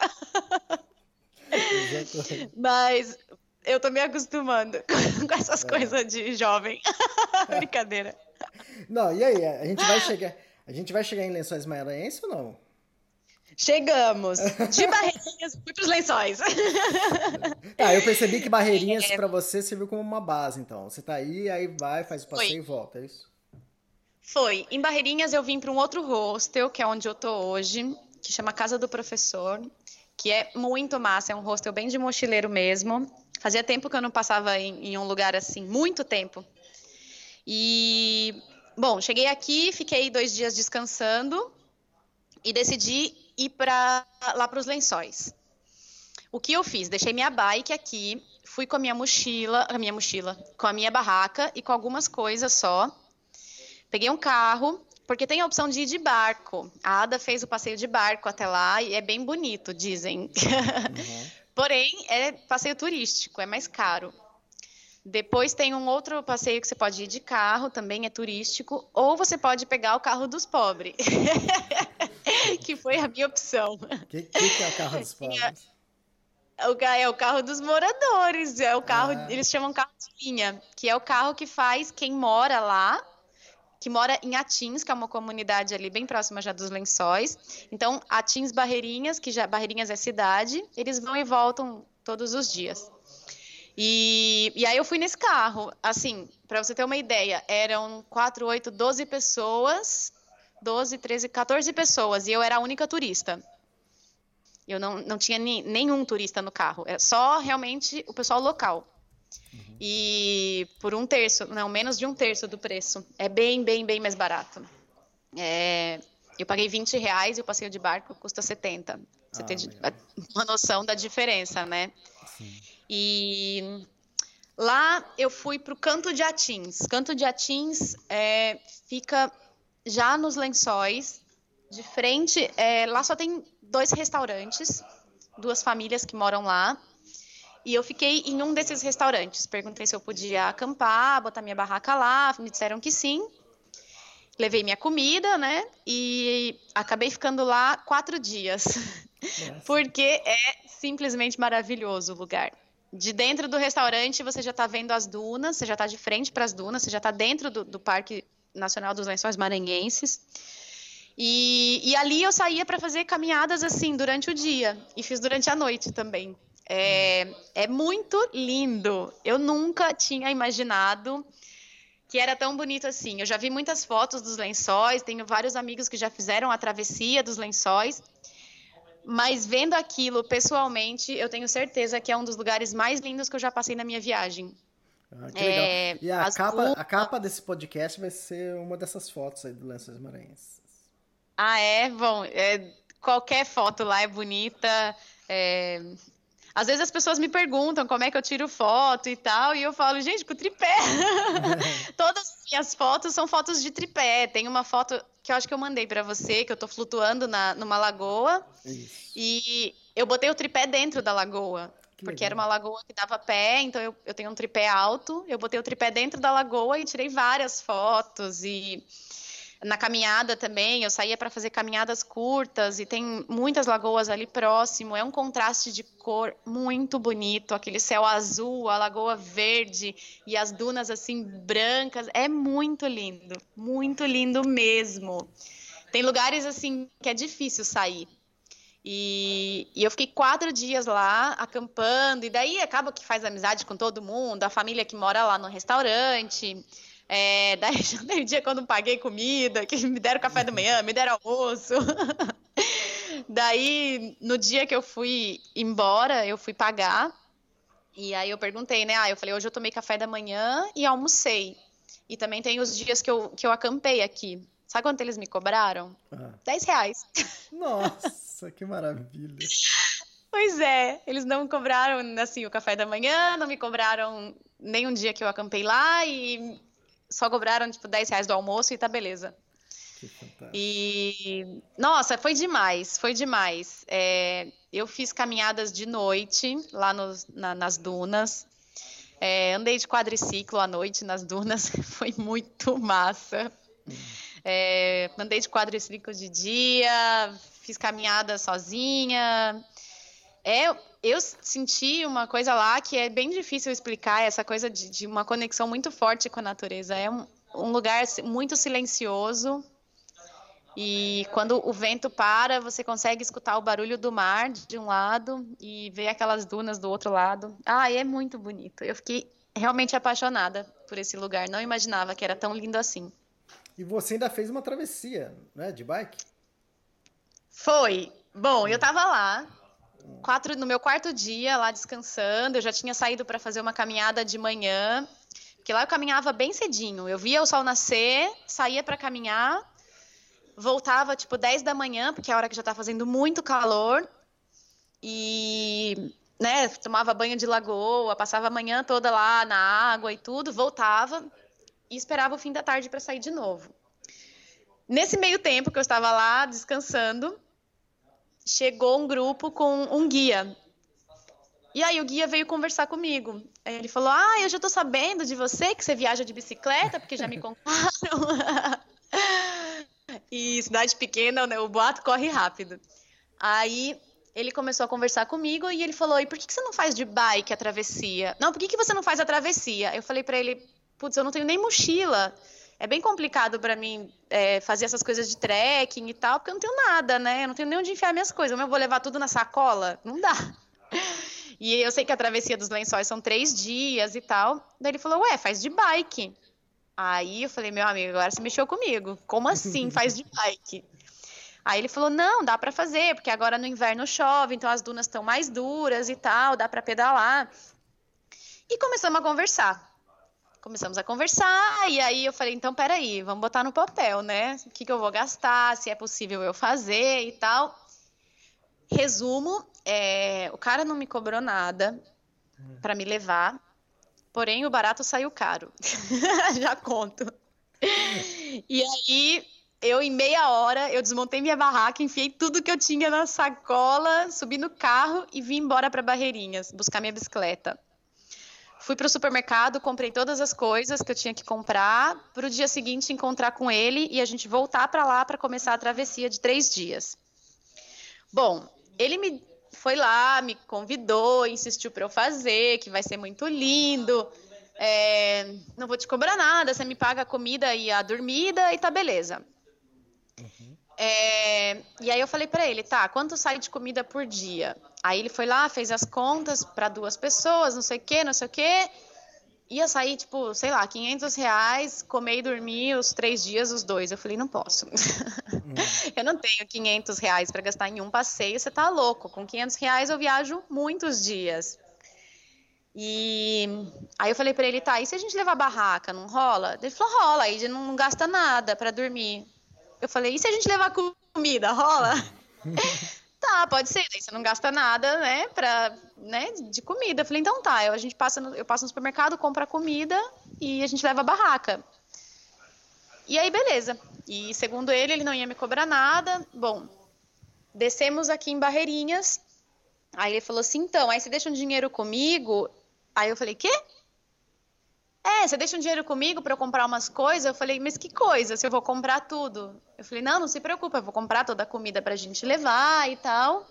Mas eu tô me acostumando com essas é. coisas de jovem. Brincadeira. Não, e aí, a gente vai chegar, a gente vai chegar em Lençóis Maranhenses ou não? Chegamos. De Barreirinhas, fui pros lençóis. Tá, eu percebi que Barreirinhas é... para você serviu como uma base, então. Você tá aí, aí vai, faz o passeio e volta, é isso? Foi. Em Barreirinhas eu vim para um outro hostel, que é onde eu tô hoje, que chama Casa do Professor, que é muito massa, é um hostel bem de mochileiro mesmo. Fazia tempo que eu não passava em, em um lugar assim, muito tempo. E, bom, cheguei aqui, fiquei dois dias descansando e decidi ir para lá para os lençóis. O que eu fiz? Deixei minha bike aqui, fui com a minha mochila, a minha mochila, com a minha barraca e com algumas coisas só Peguei um carro, porque tem a opção de ir de barco. A Ada fez o passeio de barco até lá e é bem bonito, dizem. Uhum. Porém, é passeio turístico, é mais caro. Depois tem um outro passeio que você pode ir de carro, também é turístico, ou você pode pegar o carro dos pobres, que foi a minha opção. O que, que, é o carro dos pobres? É o carro dos moradores, é o carro, ah. eles chamam carro de linha, que é o carro que faz quem mora lá que mora em Atins, que é uma comunidade ali bem próxima já dos Lençóis. Então, Atins Barreirinhas, que já Barreirinhas é cidade, eles vão e voltam todos os dias. E, e aí eu fui nesse carro. Assim, para você ter uma ideia, eram 4, 8, 12 pessoas, 12, 13, 14 pessoas, e eu era a única turista. Eu não, não tinha ni, nenhum turista no carro, é só realmente o pessoal local. Uhum. E por um terço, não, menos de um terço do preço. É bem, bem, bem mais barato. É, eu paguei 20 reais e o passeio de barco custa 70. Você ah, tem uma noção da diferença, né? Sim. E lá eu fui para o Canto de Atins. Canto de Atins é, fica já nos lençóis, de frente. É, lá só tem dois restaurantes, duas famílias que moram lá. E eu fiquei em um desses restaurantes. Perguntei se eu podia acampar, botar minha barraca lá. Me disseram que sim. Levei minha comida, né? E acabei ficando lá quatro dias. Porque é simplesmente maravilhoso o lugar de dentro do restaurante você já está vendo as dunas, você já está de frente para as dunas, você já está dentro do, do, Parque Nacional dos Lençóis Maranhenses. E, e ali eu saía para fazer caminhadas assim durante o dia e fiz durante a noite também. É, é muito lindo. Eu nunca tinha imaginado que era tão bonito assim. Eu já vi muitas fotos dos lençóis, tenho vários amigos que já fizeram a travessia dos lençóis mas vendo aquilo pessoalmente, eu tenho certeza que é um dos lugares mais lindos que eu já passei na minha viagem. Ah, que legal. É, e a capa, a capa desse podcast vai ser uma dessas fotos aí do Lençóis Maranhenses. Ah, é? Bom, é, qualquer foto lá é bonita. É, às vezes as pessoas me perguntam como é que eu tiro foto e tal, e eu falo, gente, com tripé. Todas as minhas fotos são fotos de tripé. Tem uma foto que eu acho que eu mandei para você, que eu tô flutuando na, numa lagoa. Isso. E eu botei o tripé dentro da lagoa. Que porque legal. era uma lagoa que dava pé, então eu, eu tenho um tripé alto. Eu botei o tripé dentro da lagoa e tirei várias fotos. E na caminhada também, eu saía para fazer caminhadas curtas e tem muitas lagoas ali próximo. É um contraste de cor muito bonito, aquele céu azul, a lagoa verde e as dunas assim brancas. É muito lindo, muito lindo mesmo. Tem lugares assim que é difícil sair. E, e, eu fiquei quatro dias lá acampando, e daí acaba que faz amizade com todo mundo, a família que mora lá no restaurante. É, daí já tem dia quando paguei comida, que me deram café da manhã, me deram almoço. daí, no dia que eu fui embora, eu fui pagar. E aí eu perguntei, né? Ah, eu falei, hoje eu tomei café da manhã e almocei. E também tem os dias que eu, que eu acampei aqui. Sabe quanto eles me cobraram? Ah. 10 reais. Nossa, que maravilha. Pois é, eles não cobraram assim o café da manhã, não me cobraram nem um dia que eu acampei lá e só cobraram, tipo, 10 reais do almoço e tá beleza. E, nossa, foi demais, foi demais. É, eu fiz caminhadas de noite lá na, nas dunas. É, andei de quadriciclo à noite nas dunas, foi muito massa. É, andei de quadriciclo de dia, fiz caminhada sozinha. É, eu senti uma coisa lá que é bem difícil explicar, essa coisa de, de uma conexão muito forte com a natureza. É um, um lugar muito silencioso, e quando o vento para, você consegue escutar o barulho do mar de um lado e ver aquelas dunas do outro lado. Ah, é muito bonito. Eu fiquei realmente apaixonada por esse lugar. Não imaginava que era tão lindo assim. E você ainda fez uma travessia, né, de bike? Foi. Bom, eu tava lá quatro, no meu quarto dia lá descansando, eu já tinha saído para fazer uma caminhada de manhã, porque lá eu caminhava bem cedinho. Eu via o sol nascer, saía para caminhar, voltava tipo 10 da manhã, porque é a hora que já está fazendo muito calor. E né, tomava banho de lagoa, passava a manhã toda lá na água e tudo, voltava e esperava o fim da tarde para sair de novo. Nesse meio tempo que eu estava lá descansando, chegou um grupo com um guia. E aí o guia veio conversar comigo. Aí ele falou: Ah, eu já tô sabendo de você que você viaja de bicicleta, porque já me contaram. e cidade pequena, né, o boato corre rápido. Aí ele começou a conversar comigo e ele falou: E por que, você não faz de bike a travessia? Não, por que, que você não faz a travessia? Eu falei para ele: Putz, eu não tenho nem mochila. É bem complicado para mim é, fazer essas coisas de trekking e tal, porque eu não tenho nada, né? Eu não tenho nem onde enfiar minhas coisas. Como eu vou levar tudo na sacola? Não dá. E eu sei que a travessia dos lençóis são três dias e tal. Daí ele falou, ué, faz de bike. Aí eu falei, meu amigo, agora você mexeu comigo. Como assim faz de bike? Aí ele falou, não, dá para fazer, porque agora no inverno chove, então as dunas estão mais duras e tal, dá para pedalar. E começamos a conversar começamos a conversar, e aí eu falei, então peraí, vamos botar no papel, né? O que, que eu vou gastar, se é possível eu fazer e tal. Resumo, é, o cara não me cobrou nada para me levar, porém o barato saiu caro. Já conto. E aí, eu em meia hora, eu desmontei minha barraca, enfiei tudo que eu tinha na sacola, subi no carro e vim embora para Barreirinhas, buscar minha bicicleta. Fui para o supermercado, comprei todas as coisas que eu tinha que comprar, para o dia seguinte encontrar com ele e a gente voltar para lá para começar a travessia de três dias. Bom, ele me foi lá, me convidou, insistiu para eu fazer, que vai ser muito lindo. É, não vou te cobrar nada, você me paga a comida e a dormida e tá beleza. Uhum. É, e aí eu falei para ele, tá, quanto sai de comida por dia? Aí ele foi lá, fez as contas para duas pessoas, não sei o que, não sei o que. Ia sair, tipo, sei lá, 500 reais, comer e dormir os três dias, os dois. Eu falei, não posso. Hum. eu não tenho 500 reais para gastar em um passeio, você tá louco. Com 500 reais eu viajo muitos dias. E aí eu falei para ele, tá, e se a gente levar barraca, não rola? Ele falou, rola, aí não gasta nada para dormir. Eu falei, e se a gente levar comida, rola? Tá, pode ser, daí você não gasta nada, né, pra, né, de comida. Eu falei, então tá, eu, a gente passa no, eu passo no supermercado, compra comida e a gente leva a barraca. E aí, beleza. E segundo ele, ele não ia me cobrar nada. Bom, descemos aqui em Barreirinhas. Aí ele falou assim, então, aí você deixa um dinheiro comigo? Aí eu falei, quê? É, você deixa um dinheiro comigo para eu comprar umas coisas? Eu falei, mas que coisa? Se eu vou comprar tudo? Eu falei, não, não se preocupa, eu vou comprar toda a comida pra gente levar e tal.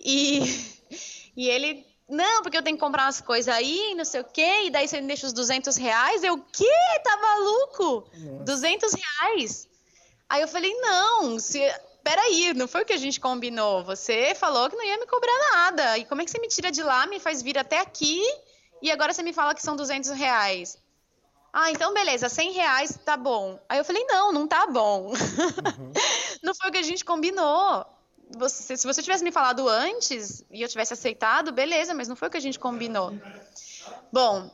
E, e ele, não, porque eu tenho que comprar umas coisas aí, não sei o quê, e daí você me deixa os 200 reais. Eu, o quê? Tá maluco? Nossa. 200 reais? Aí eu falei, não, se, peraí, não foi o que a gente combinou. Você falou que não ia me cobrar nada. E como é que você me tira de lá, me faz vir até aqui e agora você me fala que são 200 reais. Ah, então beleza, 100 reais tá bom. Aí eu falei, não, não tá bom. Uhum. não foi o que a gente combinou. Você, se você tivesse me falado antes e eu tivesse aceitado, beleza, mas não foi o que a gente combinou. Bom,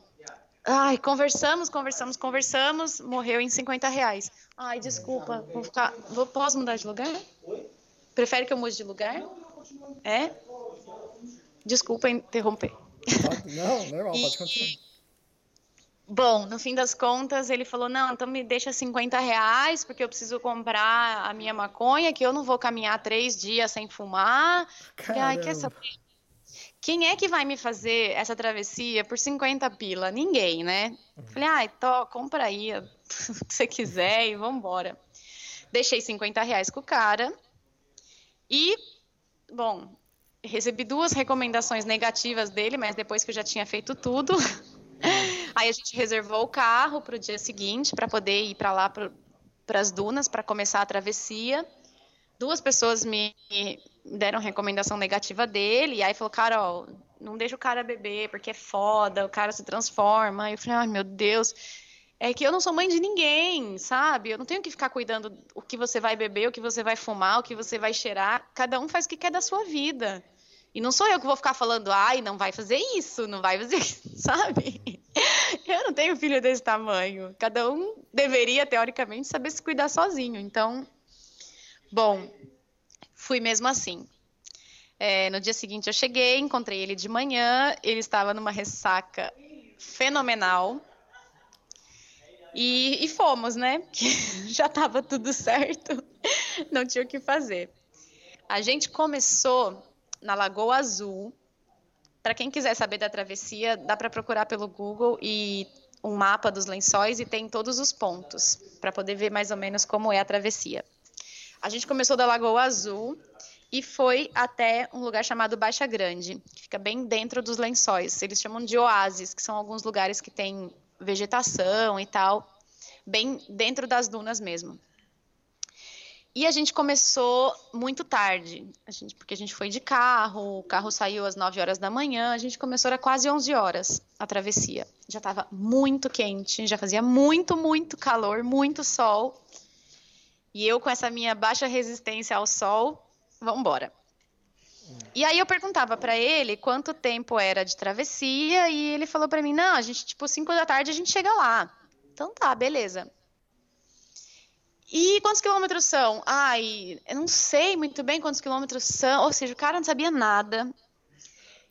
ai, conversamos, conversamos, conversamos, morreu em 50 reais. Ai, desculpa, vou ficar. Vou, posso mudar de lugar? Prefere que eu mude de lugar? É? Desculpa interromper. Não, normal, pode continuar. Bom, no fim das contas, ele falou: não, então me deixa 50 reais, porque eu preciso comprar a minha maconha, que eu não vou caminhar três dias sem fumar. Ai, quer saber? Quem é que vai me fazer essa travessia por 50 pila? Ninguém, né? Uhum. Falei, ai, tô, compra aí o que você quiser e vambora. Deixei 50 reais com o cara. E, bom, recebi duas recomendações negativas dele, mas depois que eu já tinha feito tudo. Aí a gente reservou o carro para o dia seguinte para poder ir para lá para as dunas para começar a travessia. Duas pessoas me deram recomendação negativa dele, e aí falou, Carol, não deixa o cara beber, porque é foda, o cara se transforma. Aí eu falei, ai meu Deus, é que eu não sou mãe de ninguém, sabe? Eu não tenho que ficar cuidando o que você vai beber, o que você vai fumar, o que você vai cheirar. Cada um faz o que quer da sua vida. E não sou eu que vou ficar falando, ai, não vai fazer isso, não vai fazer isso, sabe? Eu não tenho filho desse tamanho. Cada um deveria, teoricamente, saber se cuidar sozinho. Então, bom, fui mesmo assim. É, no dia seguinte eu cheguei, encontrei ele de manhã, ele estava numa ressaca fenomenal. E, e fomos, né? Já estava tudo certo, não tinha o que fazer. A gente começou na Lagoa Azul. Para quem quiser saber da travessia, dá para procurar pelo Google e um mapa dos lençóis e tem todos os pontos para poder ver mais ou menos como é a travessia. A gente começou da Lagoa Azul e foi até um lugar chamado Baixa Grande, que fica bem dentro dos lençóis. Eles chamam de oásis, que são alguns lugares que têm vegetação e tal. bem dentro das dunas mesmo. E a gente começou muito tarde, a gente, porque a gente foi de carro, o carro saiu às 9 horas da manhã, a gente começou era quase 11 horas a travessia. Já estava muito quente, já fazia muito, muito calor, muito sol. E eu com essa minha baixa resistência ao sol, vamos embora. E aí eu perguntava para ele quanto tempo era de travessia e ele falou para mim: "Não, a gente tipo 5 da tarde a gente chega lá". Então tá, beleza. E quantos quilômetros são? Ai, eu não sei muito bem quantos quilômetros são. Ou seja, o cara não sabia nada.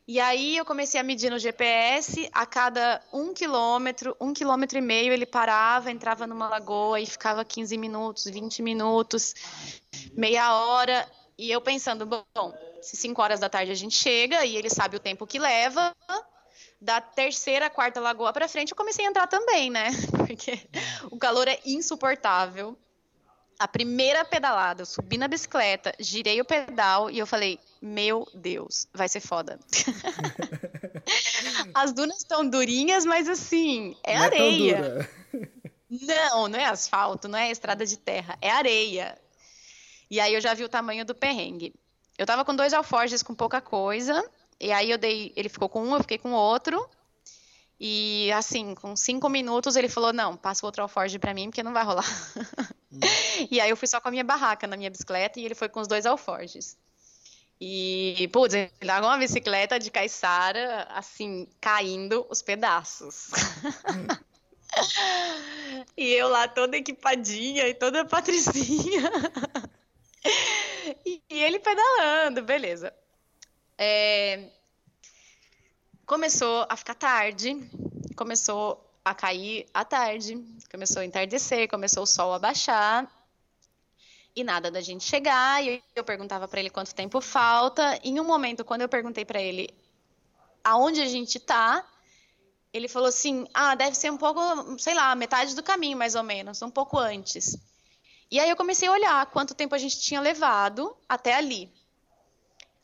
E aí eu comecei a medir no GPS, a cada um quilômetro, um quilômetro e meio, ele parava, entrava numa lagoa e ficava 15 minutos, 20 minutos, meia hora. E eu pensando, bom, se 5 horas da tarde a gente chega e ele sabe o tempo que leva, da terceira, quarta lagoa para frente, eu comecei a entrar também, né? Porque o calor é insuportável a primeira pedalada, eu subi na bicicleta, girei o pedal e eu falei: Meu Deus, vai ser foda. As dunas estão durinhas, mas assim, é não areia. É não, não é asfalto, não é estrada de terra, é areia. E aí eu já vi o tamanho do perrengue. Eu tava com dois alforjes com pouca coisa, e aí eu dei, ele ficou com um, eu fiquei com outro. E assim, com cinco minutos ele falou: Não, passa o outro alforje para mim, porque não vai rolar. Hum. E aí eu fui só com a minha barraca na minha bicicleta e ele foi com os dois alforjes. E, putz, ele largou uma bicicleta de caiçara, assim, caindo os pedaços. Hum. e eu lá toda equipadinha e toda patricinha. e, ele pedalando, beleza. É, começou a ficar tarde, começou a cair à tarde, começou a entardecer, começou o sol a baixar. E nada da gente chegar, e eu perguntava para ele quanto tempo falta. Em um momento, quando eu perguntei para ele aonde a gente tá, ele falou assim: "Ah, deve ser um pouco, sei lá, metade do caminho mais ou menos, um pouco antes". E aí eu comecei a olhar quanto tempo a gente tinha levado até ali.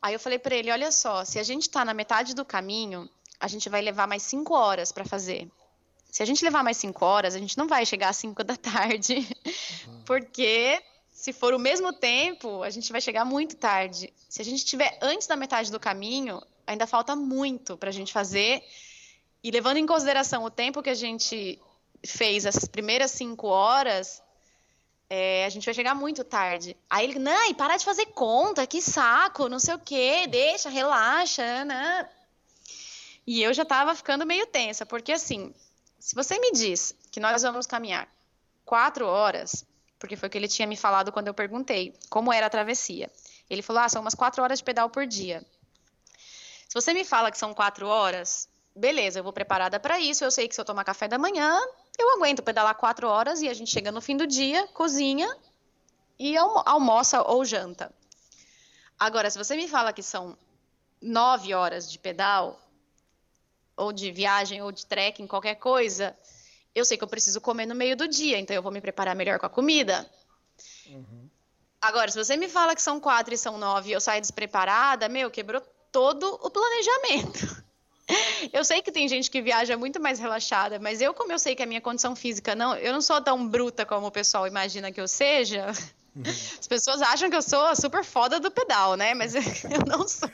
Aí eu falei para ele: olha só, se a gente está na metade do caminho, a gente vai levar mais cinco horas para fazer. Se a gente levar mais cinco horas, a gente não vai chegar às cinco da tarde, uhum. porque se for o mesmo tempo, a gente vai chegar muito tarde. Se a gente estiver antes da metade do caminho, ainda falta muito para a gente fazer. E levando em consideração o tempo que a gente fez essas primeiras cinco horas, é, a gente vai chegar muito tarde. Aí ele, não, e para de fazer conta, que saco, não sei o quê, deixa, relaxa, né? E eu já estava ficando meio tensa, porque assim, se você me diz que nós vamos caminhar quatro horas, porque foi o que ele tinha me falado quando eu perguntei como era a travessia. Ele falou: ah, são umas quatro horas de pedal por dia. Se você me fala que são quatro horas, beleza, eu vou preparada para isso. Eu sei que se eu tomar café da manhã, eu aguento pedalar quatro horas e a gente chega no fim do dia, cozinha e almoça ou janta. Agora, se você me fala que são nove horas de pedal, ou de viagem, ou de trekking, qualquer coisa, eu sei que eu preciso comer no meio do dia, então eu vou me preparar melhor com a comida. Uhum. Agora, se você me fala que são quatro e são nove e eu saio despreparada, meu, quebrou todo o planejamento. Eu sei que tem gente que viaja muito mais relaxada, mas eu, como eu sei que a minha condição física não, eu não sou tão bruta como o pessoal imagina que eu seja. Uhum. As pessoas acham que eu sou a super foda do pedal, né? Mas eu não sou.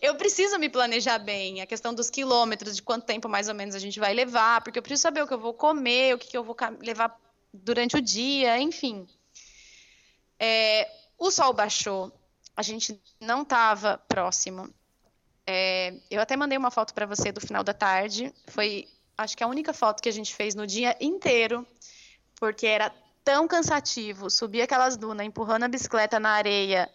eu preciso me planejar bem, a questão dos quilômetros, de quanto tempo mais ou menos a gente vai levar, porque eu preciso saber o que eu vou comer, o que, eu vou levar durante o dia, enfim. É, o sol baixou, a gente não estava próximo. É, eu até mandei uma foto para você do final da tarde, foi acho que a única foto que a gente fez no dia inteiro, porque era tão cansativo subir aquelas dunas, empurrando a bicicleta na areia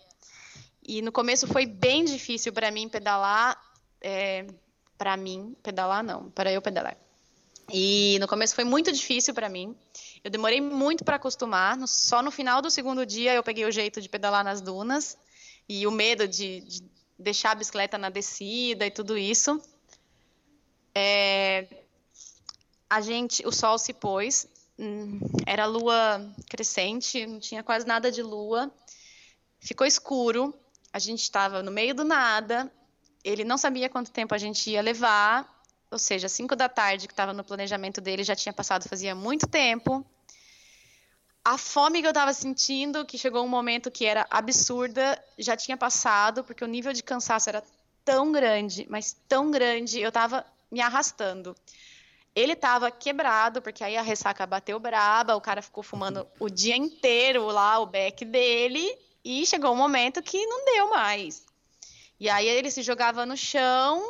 e no começo foi bem difícil para mim pedalar. É, para mim, pedalar não, para eu pedalar. E no começo foi muito difícil para mim. Eu demorei muito para acostumar. Só no final do segundo dia eu peguei o jeito de pedalar nas dunas e o medo de, de deixar a bicicleta na descida e tudo isso. É, a gente, o sol se pôs. Hum, era lua crescente, não tinha quase nada de lua. Ficou escuro a gente estava no meio do nada, ele não sabia quanto tempo a gente ia levar, ou seja, 5 da tarde, que estava no planejamento dele, já tinha passado fazia muito tempo. A fome que eu estava sentindo, que chegou um momento que era absurda, já tinha passado, porque o nível de cansaço era tão grande, mas tão grande, eu estava me arrastando. Ele estava quebrado, porque aí a ressaca bateu braba, o cara ficou fumando o dia inteiro lá, o beck dele, e chegou um momento que não deu mais. E aí ele se jogava no chão,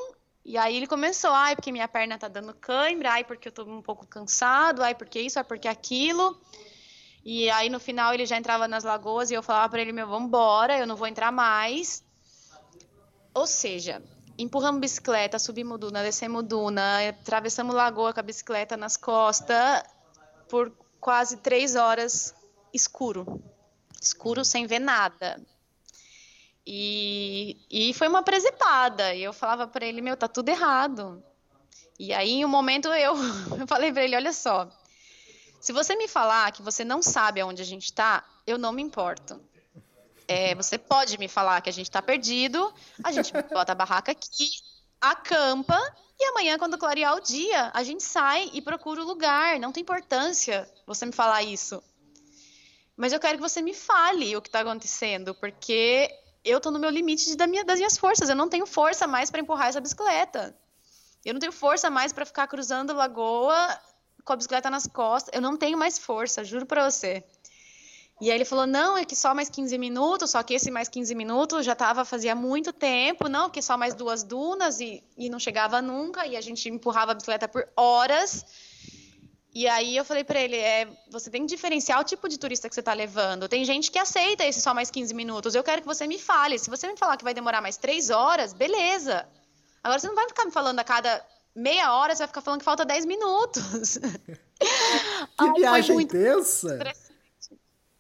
e aí ele começou, ai, porque minha perna tá dando cãibra, ai, porque eu tô um pouco cansado, ai, porque isso, ai, porque aquilo. E aí no final ele já entrava nas lagoas e eu falava para ele, meu, vamos embora, eu não vou entrar mais. Ou seja, empurramos bicicleta, subimos duna, descemos duna, atravessamos lagoa com a bicicleta nas costas por quase três horas escuro. Escuro sem ver nada. E, e foi uma presepada. E eu falava para ele, meu, tá tudo errado. E aí, em um momento, eu, eu falei para ele, olha só, se você me falar que você não sabe aonde a gente está, eu não me importo. É, você pode me falar que a gente está perdido, a gente bota a barraca aqui, acampa, e amanhã, quando clarear o dia, a gente sai e procura o lugar. Não tem importância você me falar isso. Mas eu quero que você me fale o que está acontecendo, porque eu estou no meu limite das minhas forças. Eu não tenho força mais para empurrar essa bicicleta. Eu não tenho força mais para ficar cruzando lagoa com a bicicleta nas costas. Eu não tenho mais força, juro para você. E aí ele falou: não, é que só mais 15 minutos, só que esse mais 15 minutos já estava fazia muito tempo, não, que só mais duas dunas e, e não chegava nunca, e a gente empurrava a bicicleta por horas. E aí eu falei para ele, é, você tem que diferenciar o tipo de turista que você está levando. Tem gente que aceita esse só mais 15 minutos. Eu quero que você me fale. Se você me falar que vai demorar mais três horas, beleza. Agora você não vai ficar me falando a cada meia hora, você vai ficar falando que falta 10 minutos. que Ai, viagem intensa!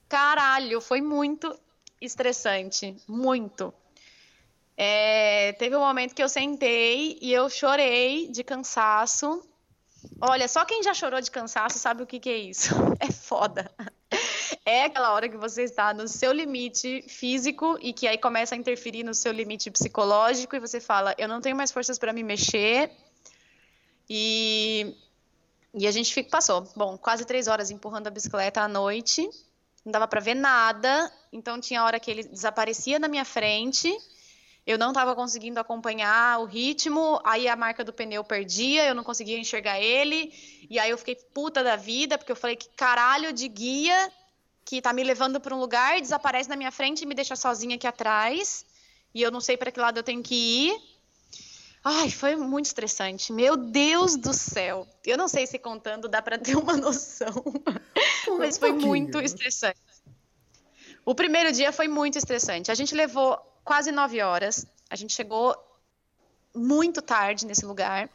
Caralho, foi muito estressante. Muito. É, teve um momento que eu sentei e eu chorei de cansaço. Olha, só quem já chorou de cansaço sabe o que, que é isso. É foda. É aquela hora que você está no seu limite físico e que aí começa a interferir no seu limite psicológico e você fala: Eu não tenho mais forças para me mexer. E, e a gente fica, passou, bom, quase três horas empurrando a bicicleta à noite não dava para ver nada, então tinha hora que ele desaparecia na minha frente, eu não estava conseguindo acompanhar o ritmo, aí a marca do pneu perdia, eu não conseguia enxergar ele, e aí eu fiquei puta da vida, porque eu falei que caralho de guia que tá me levando para um lugar, desaparece na minha frente e me deixa sozinha aqui atrás, e eu não sei para que lado eu tenho que ir. Ai, foi muito estressante. Meu Deus do céu. Eu não sei se contando dá para ter uma noção, mas foi muito estressante. O primeiro dia foi muito estressante. A gente levou quase nove horas. A gente chegou muito tarde nesse lugar.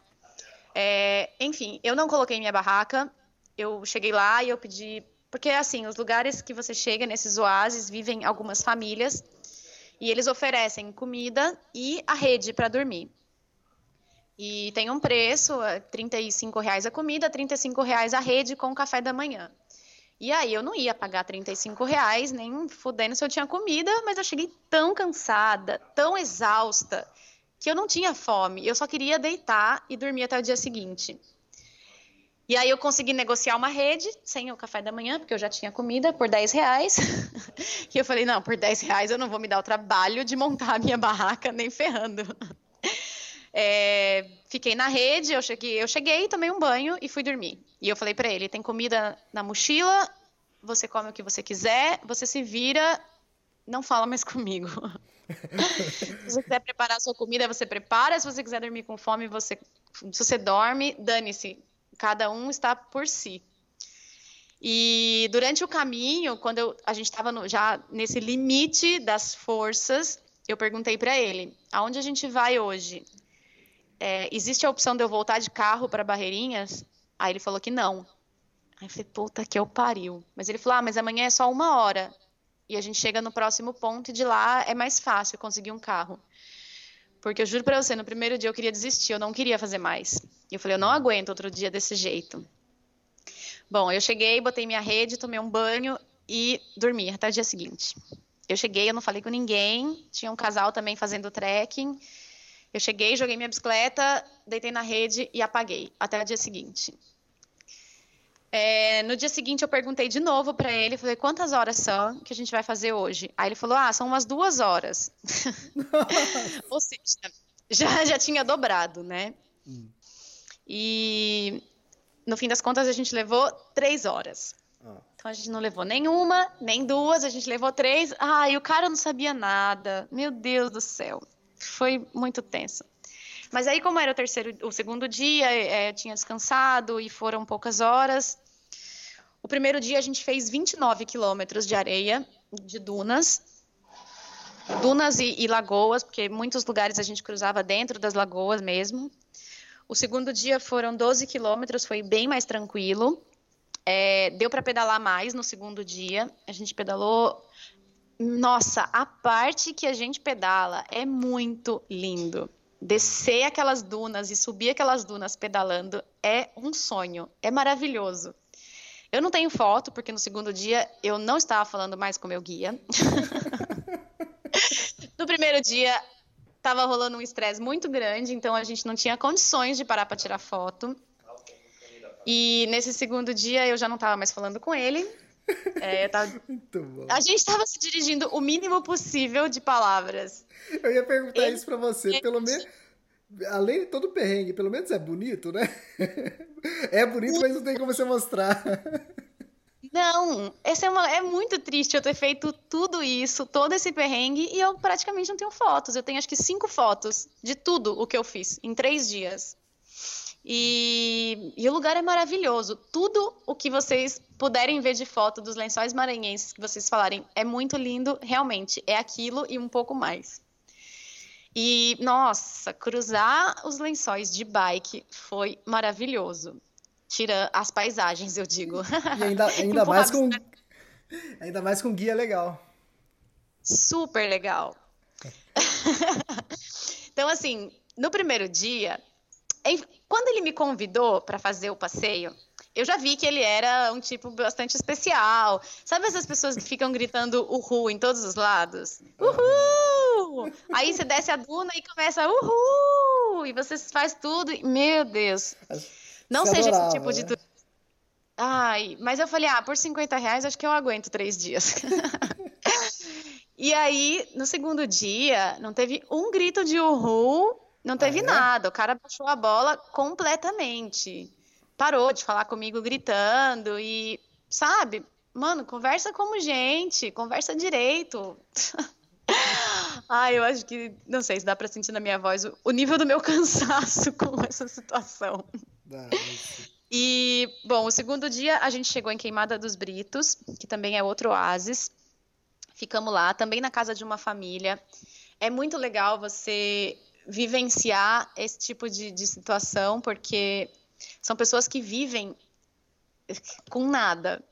É, enfim, eu não coloquei minha barraca. Eu cheguei lá e eu pedi. Porque, assim, os lugares que você chega, nesses oásis, vivem algumas famílias. E eles oferecem comida e a rede para dormir. E tem um preço, 35 reais a comida, 35 reais a rede com café da manhã. E aí eu não ia pagar 35 reais, nem fudendo se eu tinha comida, mas eu cheguei tão cansada, tão exausta, que eu não tinha fome. Eu só queria deitar e dormir até o dia seguinte. E aí eu consegui negociar uma rede sem o café da manhã, porque eu já tinha comida, por 10 reais. e eu falei, não, por 10 reais eu não vou me dar o trabalho de montar a minha barraca nem ferrando. É, fiquei na rede, eu cheguei, eu cheguei, tomei um banho e fui dormir. E eu falei para ele: tem comida na mochila, você come o que você quiser, você se vira, não fala mais comigo. se você quiser preparar a sua comida, você prepara. Se você quiser dormir com fome, você, se você dorme, dane-se. Cada um está por si. E durante o caminho, quando eu, a gente estava já nesse limite das forças, eu perguntei para ele: aonde a gente vai hoje? É, existe a opção de eu voltar de carro para Barreirinhas? Aí ele falou que não. Aí eu falei, puta que eu pariu. Mas ele falou, ah, mas amanhã é só uma hora. E a gente chega no próximo ponto e de lá é mais fácil conseguir um carro. Porque eu juro pra você, no primeiro dia eu queria desistir, eu não queria fazer mais. E eu falei, eu não aguento outro dia desse jeito. Bom, eu cheguei, botei minha rede, tomei um banho e dormi até o dia seguinte. Eu cheguei, eu não falei com ninguém, tinha um casal também fazendo trekking. Eu cheguei, joguei minha bicicleta, deitei na rede e apaguei até o dia seguinte. É, no dia seguinte eu perguntei de novo para ele, falei quantas horas são que a gente vai fazer hoje? Aí ele falou, ah, são umas duas horas. Ou seja, já, já tinha dobrado, né? Hum. E no fim das contas a gente levou três horas. Ah. Então a gente não levou nenhuma, nem duas, a gente levou três. Ah, e o cara não sabia nada. Meu Deus do céu. Foi muito tenso. Mas aí, como era o terceiro, o segundo dia, é, tinha descansado e foram poucas horas. O primeiro dia a gente fez 29 quilômetros de areia, de dunas. Dunas e, e lagoas, porque muitos lugares a gente cruzava dentro das lagoas mesmo. O segundo dia foram 12 quilômetros, foi bem mais tranquilo. É, deu para pedalar mais no segundo dia. A gente pedalou. Nossa, a parte que a gente pedala é muito lindo descer aquelas dunas e subir aquelas dunas pedalando é um sonho, é maravilhoso. Eu não tenho foto, porque no segundo dia eu não estava falando mais com meu guia. no primeiro dia estava rolando um estresse muito grande, então a gente não tinha condições de parar para tirar foto. E nesse segundo dia eu já não estava mais falando com ele. É, tava... A gente estava se dirigindo o mínimo possível de palavras. Eu ia perguntar ele... isso para você, pelo menos além de todo o perrengue, pelo menos é bonito, né? É bonito, mas não tem como você mostrar. Não, esse é, uma, é muito triste eu ter feito tudo isso, todo esse perrengue, e eu praticamente não tenho fotos. Eu tenho acho que cinco fotos de tudo o que eu fiz em três dias. E, e, o lugar é maravilhoso. Tudo o que vocês puderem ver de foto dos lençóis maranhenses que vocês falarem é muito lindo, realmente. É aquilo e um pouco mais. E, nossa, cruzar os lençóis de bike foi maravilhoso. Tira as paisagens, eu digo. E ainda, ainda mais com. Ainda mais com guia legal. Super legal. então, assim, no primeiro dia, quando ele me convidou para fazer o passeio, eu já vi que ele era um tipo bastante especial. Sabe essas pessoas que ficam gritando uhul em todos os lados? Uhul! Aí você desce a duna e começa uhul! E você faz tudo. Meu Deus. Não você seja adorava, esse tipo de né? Ai, mas eu falei, ah, por 50 reais acho que eu aguento três dias. e aí, no segundo dia, não teve um grito de uhul, não teve ah, é? nada. O cara baixou a bola completamente parou de falar comigo gritando e, sabe, mano, conversa como gente, conversa direito. ah, eu acho que, não sei se dá para sentir na minha voz o, o, nível do meu cansaço com essa situação. E, bom, o segundo dia a gente chegou em Queimada dos Britos, que também é outro oásis. Ficamos lá, também na casa de uma família. É muito legal você vivenciar esse tipo de, de situação, porque são pessoas que vivem com nada.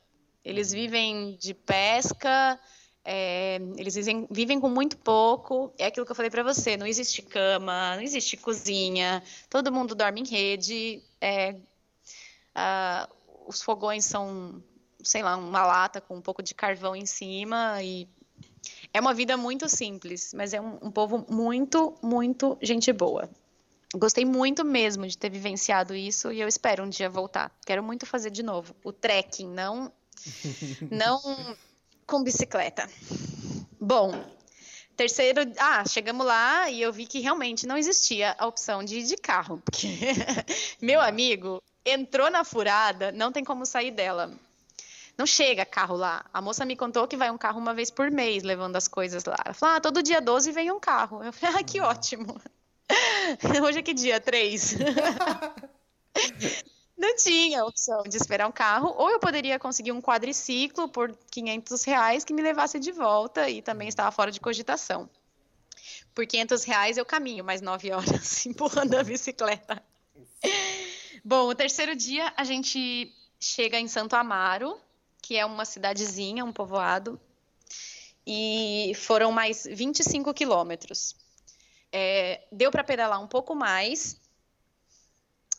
Eles vivem de pesca, é, eles vivem, vivem, com muito pouco. É aquilo que eu falei para você: não existe cama, não existe cozinha, todo mundo dorme em rede. É, os fogões são, sei lá, uma lata com um pouco de carvão em cima e é uma vida muito simples, mas é um, um povo muito, muito gente boa. Gostei muito mesmo de ter vivenciado isso e eu espero um dia voltar. Quero muito fazer de novo. O trekking, não, não com bicicleta. Bom, terceiro, ah, chegamos lá e eu vi que realmente não existia a opção de ir de carro, porque meu amigo entrou na furada, não tem como sair dela. Não chega carro lá. A moça me contou que vai um carro uma vez por mês levando as coisas lá. Ela falou: ah, todo dia 12 vem um carro. Eu falei: ah, que ótimo. Hoje é que dia? Três. Não tinha opção de esperar um carro, ou eu poderia conseguir um quadriciclo por 500 reais que me levasse de volta e também estava fora de cogitação. Por 500 reais eu caminho mais nove horas empurrando a bicicleta. Bom, o terceiro dia a gente chega em Santo Amaro, que é uma cidadezinha, um povoado, e foram mais 25 quilômetros. É, deu para pedalar um pouco mais.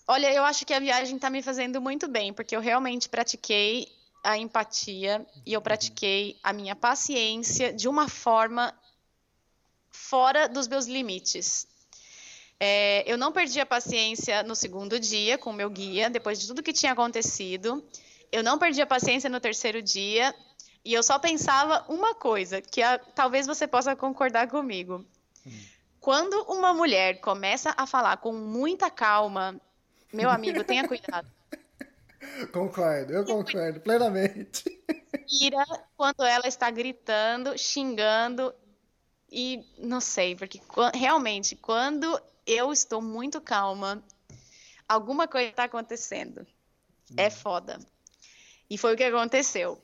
Olha, eu acho que a viagem está me fazendo muito bem, porque eu realmente pratiquei a empatia e eu pratiquei a minha paciência de uma forma fora dos meus limites. É, eu não perdi a paciência no segundo dia com o meu guia, depois de tudo que tinha acontecido. Eu não perdi a paciência no terceiro dia. E eu só pensava uma coisa, que a, talvez você possa concordar comigo. Hum. Quando uma mulher começa a falar com muita calma, meu amigo, tenha cuidado. Concordo, eu concordo plenamente. Ira quando ela está gritando, xingando e não sei, porque realmente quando eu estou muito calma, alguma coisa está acontecendo. É hum. foda. E foi o que aconteceu.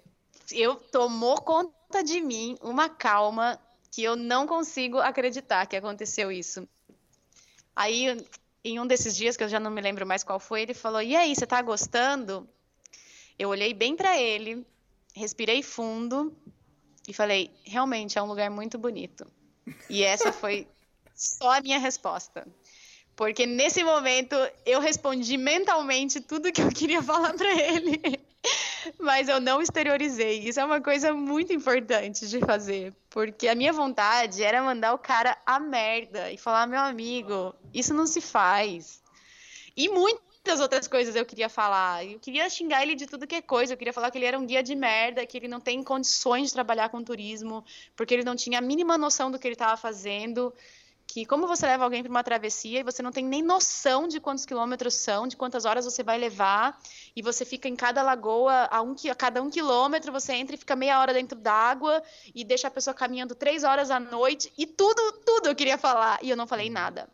Eu tomou conta de mim uma calma que eu não consigo acreditar que aconteceu isso. Aí, em um desses dias, que eu já não me lembro mais qual foi, ele falou: E aí, você tá gostando? Eu olhei bem para ele, respirei fundo e falei: Realmente é um lugar muito bonito. E essa foi só a minha resposta. Porque nesse momento eu respondi mentalmente tudo que eu queria falar para ele. Mas eu não exteriorizei. Isso é uma coisa muito importante de fazer. Porque a minha vontade era mandar o cara a merda e falar: meu amigo, isso não se faz. E muitas outras coisas eu queria falar. Eu queria xingar ele de tudo que é coisa. Eu queria falar que ele era um guia de merda, que ele não tem condições de trabalhar com turismo, porque ele não tinha a mínima noção do que ele estava fazendo que como você leva alguém para uma travessia e você não tem nem noção de quantos quilômetros são, de quantas horas você vai levar, e você fica em cada lagoa a, um, a cada um quilômetro, você entra e fica meia hora dentro d'água e deixa a pessoa caminhando três horas à noite, e tudo, tudo eu queria falar, e eu não falei nada.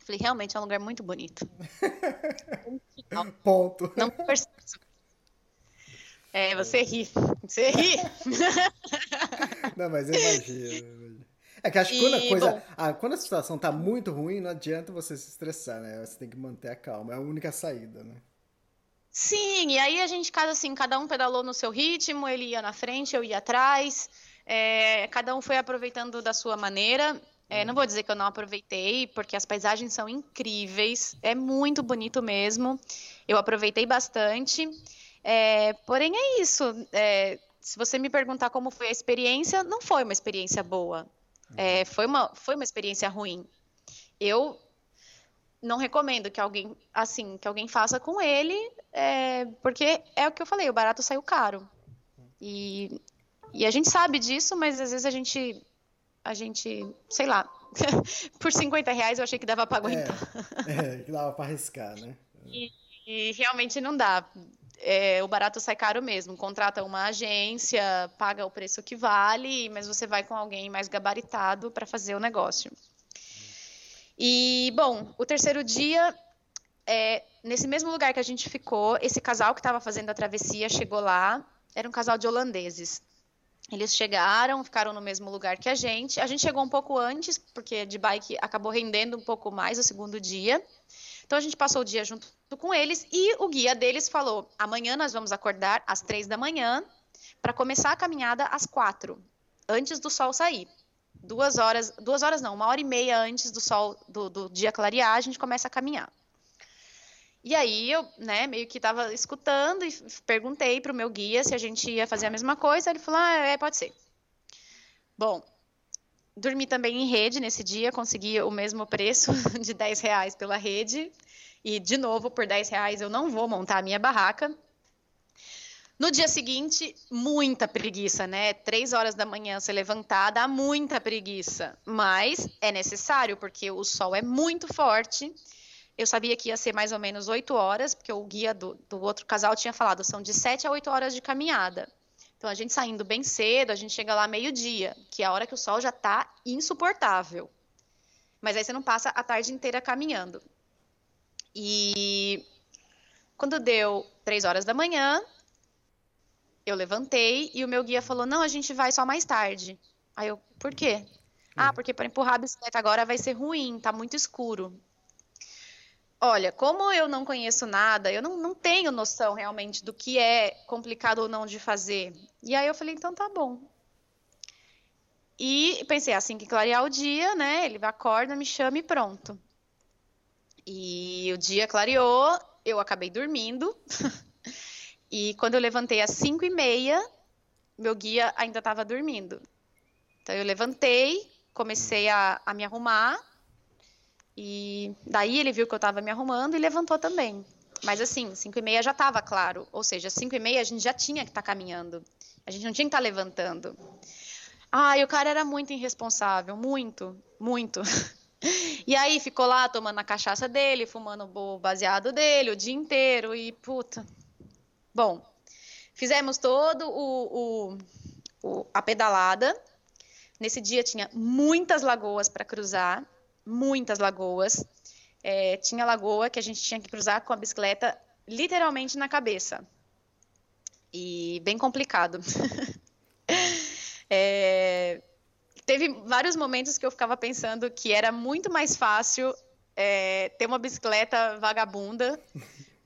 Falei, realmente é um lugar muito bonito. não, Ponto. Não percebo. É, você ri. Você ri. não, mas eu imagino. É que acho que quando a coisa. Bom, a, quando a situação tá muito ruim, não adianta você se estressar, né? Você tem que manter a calma. É a única saída, né? Sim, e aí a gente, cada, assim, cada um pedalou no seu ritmo, ele ia na frente, eu ia atrás. É, cada um foi aproveitando da sua maneira. É, não vou dizer que eu não aproveitei, porque as paisagens são incríveis, é muito bonito mesmo. Eu aproveitei bastante. É, porém, é isso. É, se você me perguntar como foi a experiência, não foi uma experiência boa. É, foi, uma, foi uma experiência ruim. Eu não recomendo que alguém, assim, que alguém faça com ele, é, porque é o que eu falei, o barato saiu caro. E, e a gente sabe disso, mas às vezes a gente, a gente, sei lá, por 50 reais eu achei que dava para aguentar. É, é, que dava para arriscar, né? E, e realmente não dá é, o barato sai caro mesmo. Contrata uma agência, paga o preço que vale, mas você vai com alguém mais gabaritado para fazer o negócio. E, bom, o terceiro dia, é, nesse mesmo lugar que a gente ficou, esse casal que estava fazendo a travessia chegou lá. Era um casal de holandeses. Eles chegaram, ficaram no mesmo lugar que a gente. A gente chegou um pouco antes, porque de bike acabou rendendo um pouco mais o segundo dia. Então a gente passou o dia junto com eles e o guia deles falou: amanhã nós vamos acordar às três da manhã para começar a caminhada às quatro, antes do sol sair. Duas horas, duas horas não, uma hora e meia antes do sol do, do dia clarear, a gente começa a caminhar. E aí eu, né, meio que estava escutando e perguntei para o meu guia se a gente ia fazer a mesma coisa. Ele falou: ah, é, pode ser. Bom, dormi também em rede nesse dia, consegui o mesmo preço de 10 reais pela rede. E, de novo, por 10 reais eu não vou montar a minha barraca. No dia seguinte, muita preguiça, né? Três horas da manhã se levantar dá muita preguiça. Mas é necessário, porque o sol é muito forte. Eu sabia que ia ser mais ou menos oito horas, porque o guia do, do outro casal tinha falado, são de sete a oito horas de caminhada. Então, a gente saindo bem cedo, a gente chega lá meio-dia, que é a hora que o sol já está insuportável. Mas aí você não passa a tarde inteira caminhando. E quando deu três horas da manhã, eu levantei e o meu guia falou: Não, a gente vai só mais tarde. Aí eu, por quê? Ah, porque para empurrar a bicicleta agora vai ser ruim, tá muito escuro. Olha, como eu não conheço nada, eu não, não tenho noção realmente do que é complicado ou não de fazer. E aí eu falei, então tá bom. E pensei, assim que clarear o dia, né? Ele acorda, me chama e pronto. E o dia clareou, eu acabei dormindo. e quando eu levantei às 5 e meia, meu guia ainda estava dormindo. Então eu levantei, comecei a, a me arrumar E daí ele viu que eu estava me arrumando e levantou também. Mas assim, 5 e meia já estava claro. Ou seja, 5 e meia a gente já tinha que estar tá caminhando. A gente não tinha que estar tá levantando. Ah, o cara era muito irresponsável, muito, muito. E aí ficou lá tomando a cachaça dele, fumando o baseado dele o dia inteiro e puta. Bom, fizemos todo o, o, o a pedalada. Nesse dia tinha muitas lagoas para cruzar, muitas lagoas. É, tinha lagoa que a gente tinha que cruzar com a bicicleta literalmente na cabeça. E bem complicado. é, teve vários momentos que eu ficava pensando que era muito mais fácil é, ter uma bicicleta vagabunda,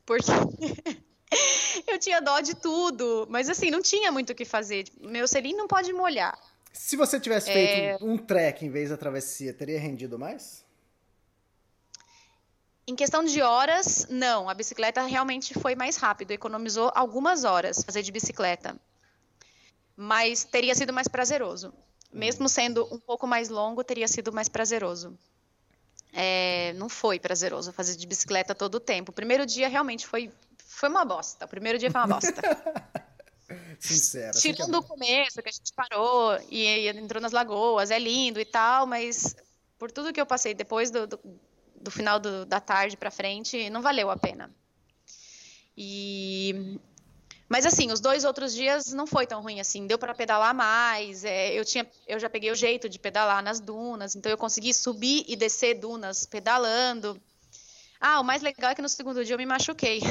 porque eu tinha dó de tudo, mas assim, não tinha muito o que fazer. Meu selim não pode molhar. Se você tivesse feito é... um trek em vez da travessia, teria rendido mais? Em questão de horas, não. A bicicleta realmente foi mais rápido, economizou algumas horas fazer de bicicleta. Mas teria sido mais prazeroso. Mesmo sendo um pouco mais longo, teria sido mais prazeroso. É, não foi prazeroso fazer de bicicleta todo o tempo. O primeiro dia realmente foi, foi uma bosta. O primeiro dia foi uma bosta. Assim é Tirando é o começo, que a gente parou e, e, entrou nas lagoas, é lindo e tal, mas por tudo que eu passei depois do, do, do final do, da tarde para frente, não valeu a pena. E mas assim, os dois outros dias não foi tão ruim assim. Deu para pedalar mais. É, eu tinha, eu já peguei o jeito de pedalar nas dunas, então eu consegui subir e descer dunas pedalando. Ah, o mais legal é que no segundo dia eu me machuquei.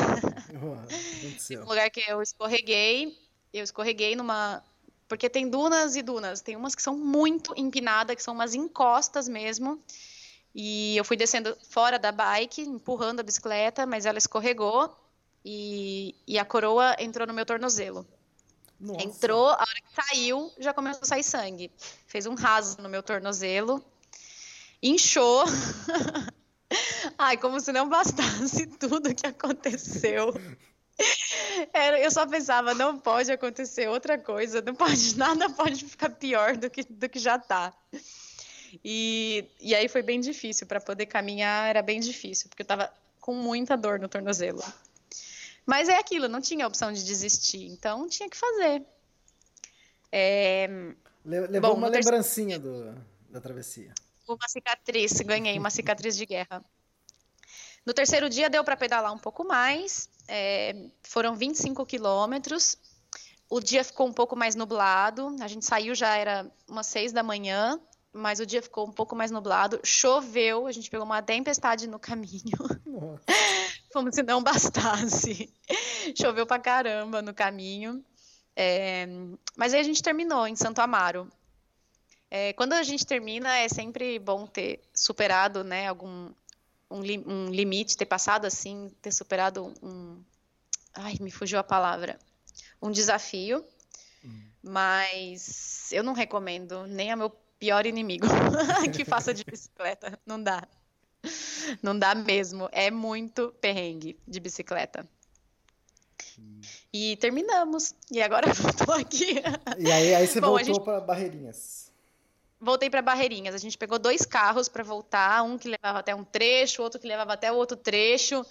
Oh, um lugar que eu escorreguei, eu escorreguei numa porque tem dunas e dunas. Tem umas que são muito empinadas, que são umas encostas mesmo. E eu fui descendo fora da bike, empurrando a bicicleta, mas ela escorregou e, e a coroa entrou no meu tornozelo. Nossa. Entrou, a hora que saiu, já começou a sair sangue. Fez um raso no meu tornozelo, inchou. Ai, como se não bastasse tudo que aconteceu. Era, eu só pensava, não pode acontecer outra coisa, não pode, nada pode ficar pior do que, do que já tá. E, e aí foi bem difícil, para poder caminhar era bem difícil, porque eu tava com muita dor no tornozelo. Mas é aquilo, não tinha opção de desistir, então tinha que fazer. É... Levou Bom, uma lembrancinha do, da travessia. Uma cicatriz, ganhei uma cicatriz de guerra. No terceiro dia deu para pedalar um pouco mais, é, foram 25 quilômetros. O dia ficou um pouco mais nublado, a gente saiu já era umas seis da manhã, mas o dia ficou um pouco mais nublado. Choveu, a gente pegou uma tempestade no caminho. Como se não bastasse. Choveu pra caramba no caminho. É, mas aí a gente terminou em Santo Amaro. É, quando a gente termina, é sempre bom ter superado né, algum um, li, um limite, ter passado assim, ter superado um. Ai, me fugiu a palavra. Um desafio. Hum. Mas eu não recomendo nem a meu pior inimigo que faça de bicicleta. Não dá. Não dá mesmo. É muito perrengue de bicicleta. E terminamos. E agora eu tô aqui. E aí, aí você Bom, voltou gente... para Barreirinhas. Voltei para Barreirinhas. A gente pegou dois carros para voltar, um que levava até um trecho, outro que levava até o outro trecho.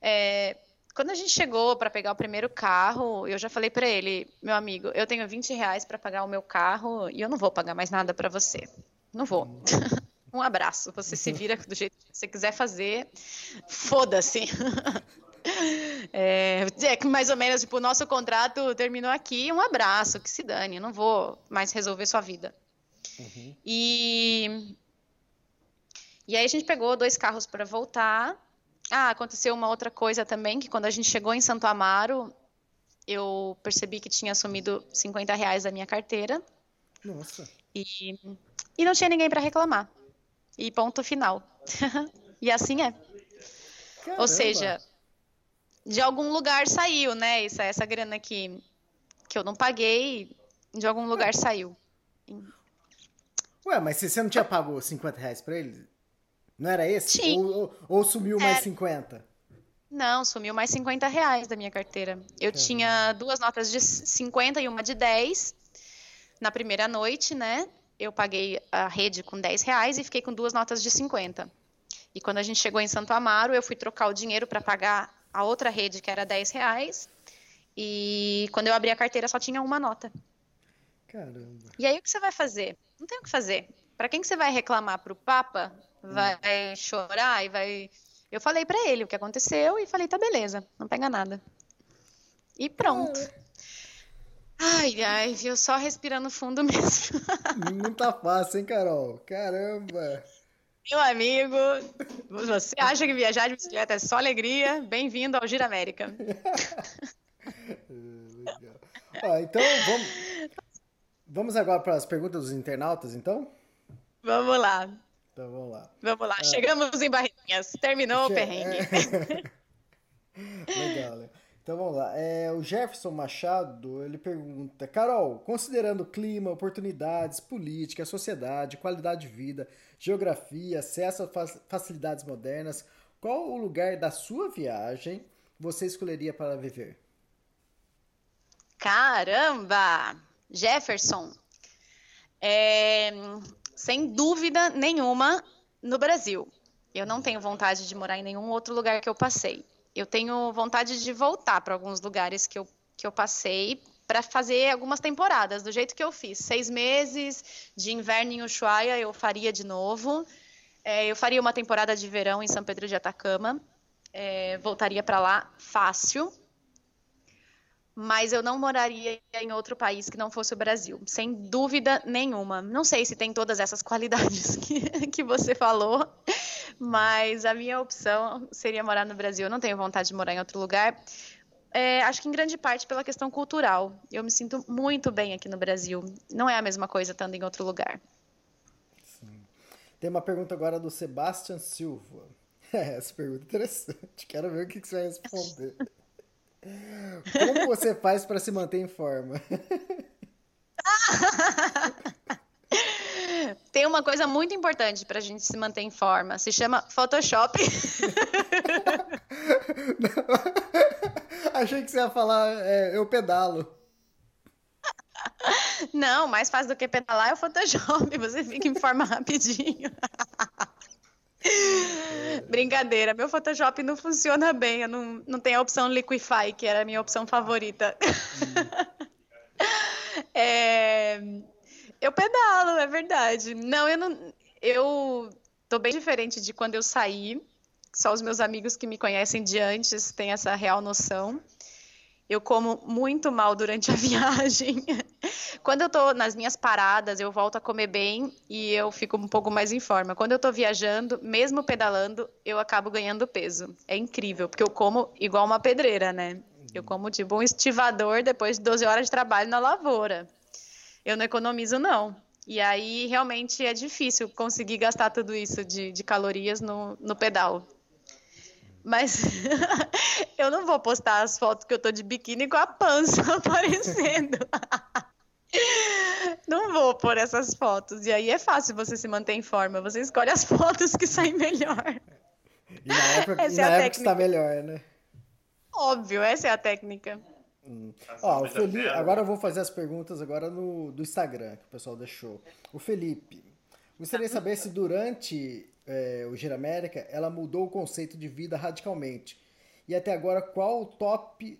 É... Quando a gente chegou para pegar o primeiro carro, eu já falei para ele, meu amigo, eu tenho 20 reais para pagar o meu carro e eu não vou pagar mais nada para você. Não vou. um abraço. Você se vira do jeito que você quiser fazer. Foda-se. É, é que mais ou menos, tipo, o nosso contrato terminou aqui, um abraço, que se dane, não vou mais resolver sua vida. Uhum. E, e aí a gente pegou dois carros para voltar, ah, aconteceu uma outra coisa também, que quando a gente chegou em Santo Amaro, eu percebi que tinha sumido 50 reais da minha carteira. Nossa. E, e não tinha ninguém para reclamar. E ponto final. e assim é. Caramba. Ou seja, de algum lugar saiu, né? Essa, essa grana que, que eu não paguei, de algum lugar Ué. saiu. Ué, mas você não tinha pago 50 reais pra ele? Não era esse? Ou, ou, ou, sumiu mais era... 50? Não, sumiu mais 50 reais da minha carteira. Eu é. tinha duas notas de 50 e uma de 10 na primeira noite, né? Eu paguei a rede com 10 reais e fiquei com duas notas de 50. E quando a gente chegou em Santo Amaro, eu fui trocar o dinheiro para pagar a outra rede, que era 10 reais. E quando eu abri a carteira, só tinha uma nota. Caramba. E aí, o que você vai fazer? Não tem o que fazer. Para quem que você vai reclamar? Para o Papa? Vai hum. chorar e vai. Eu falei para ele o que aconteceu e falei: tá beleza, não pega nada. E pronto. É. Ai, ai, viu? Só respirando fundo mesmo. Não tá fácil, hein, Carol? Caramba! Meu amigo, você acha que viajar de bicicleta é só alegria? Bem-vindo ao Gira América. Legal. Ah, então, vamos, vamos agora para as perguntas dos internautas, então? Vamos lá. Então, vamos lá. Vamos lá. Ah, Chegamos em Barrinhas. Terminou o perrengue. Legal, né? Então vamos lá. É, o Jefferson Machado ele pergunta: Carol, considerando o clima, oportunidades, política, sociedade, qualidade de vida, geografia, acesso a facilidades modernas, qual o lugar da sua viagem você escolheria para viver? Caramba! Jefferson, é, sem dúvida nenhuma, no Brasil. Eu não tenho vontade de morar em nenhum outro lugar que eu passei eu tenho vontade de voltar para alguns lugares que eu, que eu passei para fazer algumas temporadas, do jeito que eu fiz. Seis meses de inverno em Ushuaia eu faria de novo. É, eu faria uma temporada de verão em São Pedro de Atacama. É, voltaria para lá fácil. Mas eu não moraria em outro país que não fosse o Brasil, sem dúvida nenhuma. Não sei se tem todas essas qualidades que, que você falou, mas a minha opção seria morar no Brasil. Eu não tenho vontade de morar em outro lugar. É, acho que em grande parte pela questão cultural. Eu me sinto muito bem aqui no Brasil. Não é a mesma coisa estando em outro lugar. Sim. Tem uma pergunta agora do Sebastian Silva. É, essa pergunta é interessante. Quero ver o que você vai responder. Como você faz para se manter em forma? Tem uma coisa muito importante para a gente se manter em forma. Se chama Photoshop. Achei que você ia falar é, eu pedalo. Não, mais fácil do que pedalar é o Photoshop. Você fica em forma rapidinho. Brincadeira, meu Photoshop não funciona bem. Eu não, não tenho a opção Liquify, que era a minha opção favorita. É, eu pedalo, é verdade. Não, eu não. Eu tô bem diferente de quando eu saí. Só os meus amigos que me conhecem de antes têm essa real noção. Eu como muito mal durante a viagem. Quando eu tô nas minhas paradas, eu volto a comer bem e eu fico um pouco mais em forma. Quando eu tô viajando, mesmo pedalando, eu acabo ganhando peso. É incrível, porque eu como igual uma pedreira, né? Eu como tipo um estivador depois de 12 horas de trabalho na lavoura eu não economizo, não. E aí realmente é difícil conseguir gastar tudo isso de, de calorias no, no pedal. Mas eu não vou postar as fotos que eu tô de biquíni com a pança aparecendo. não vou pôr essas fotos. E aí é fácil você se manter em forma. Você escolhe as fotos que saem melhor. E na época, essa e na é época está melhor, né? Óbvio, essa é a técnica. Hum. Ó, o Felipe, agora eu vou fazer as perguntas agora no, do Instagram, que o pessoal deixou. O Felipe, gostaria de saber se durante é, o Gira América ela mudou o conceito de vida radicalmente. E até agora, qual o top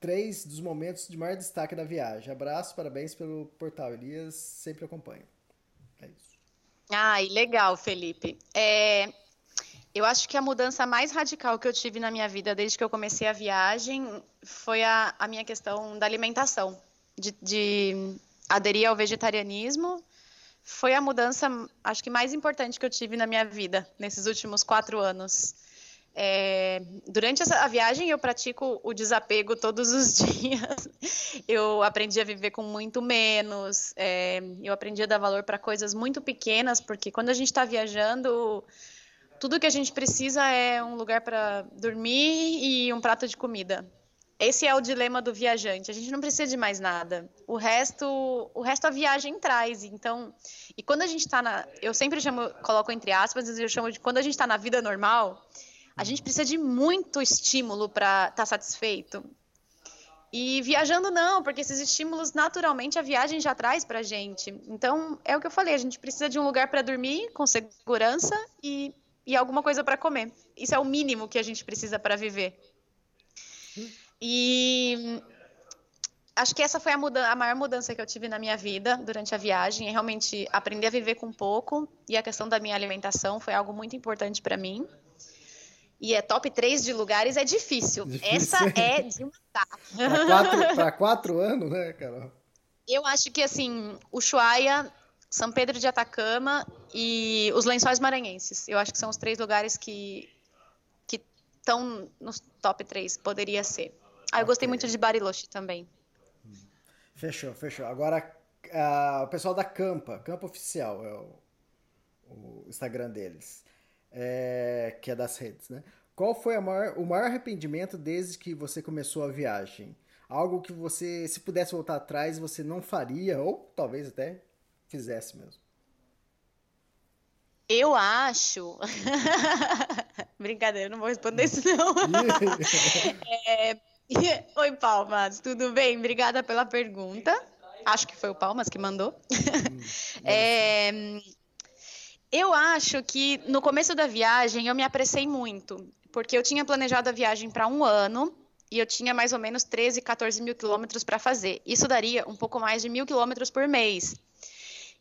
3 dos momentos de maior destaque da viagem? Abraço, parabéns pelo portal. Elias sempre acompanha. É isso. Ai, legal, Felipe. É, eu acho que a mudança mais radical que eu tive na minha vida desde que eu comecei a viagem foi a, a minha questão da alimentação, de, de aderir ao vegetarianismo. Foi a mudança, acho que mais importante que eu tive na minha vida nesses últimos quatro anos. É, durante essa, a viagem eu pratico o desapego todos os dias. Eu aprendi a viver com muito menos. É, eu aprendi a dar valor para coisas muito pequenas, porque quando a gente está viajando tudo que a gente precisa é um lugar para dormir e um prato de comida. Esse é o dilema do viajante. A gente não precisa de mais nada. O resto, o resto a viagem traz. Então, e quando a gente está na, eu sempre chamo, coloco entre aspas, eu chamo de quando a gente está na vida normal, a gente precisa de muito estímulo para estar tá satisfeito. E viajando não, porque esses estímulos naturalmente a viagem já traz para gente. Então é o que eu falei, a gente precisa de um lugar para dormir com segurança e e alguma coisa para comer. Isso é o mínimo que a gente precisa para viver. E acho que essa foi a, a, maior mudança que eu tive na minha vida durante a viagem, é realmente aprender a viver com pouco e a questão da minha alimentação foi algo muito importante para mim. E é top 3 de lugares é difícil. difícil. Essa é de matar. Para quatro, anos, né, Carol? Eu acho que, assim, Ushuaia, São Pedro de Atacama e os Lençóis Maranhenses. Eu acho que são os três lugares que que estão nos top 3, poderia ser. Ah, eu gostei muito de Bariloche também. Fechou, fechou. Agora, uh, o pessoal da Campa, Campa Oficial é o, o Instagram deles é, que é das redes, né? Qual foi maior, o maior arrependimento desde que você começou a viagem? Algo que você, se pudesse voltar atrás, você não faria, ou talvez até fizesse mesmo. Eu acho. Brincadeira, não vou responder isso, não. é... Oi, Palmas, tudo bem? Obrigada pela pergunta. Acho que foi o Palmas que mandou. Hum, é... Eu acho que no começo da viagem eu me apressei muito, porque eu tinha planejado a viagem para um ano e eu tinha mais ou menos 13, 14 mil quilômetros para fazer. Isso daria um pouco mais de mil quilômetros por mês.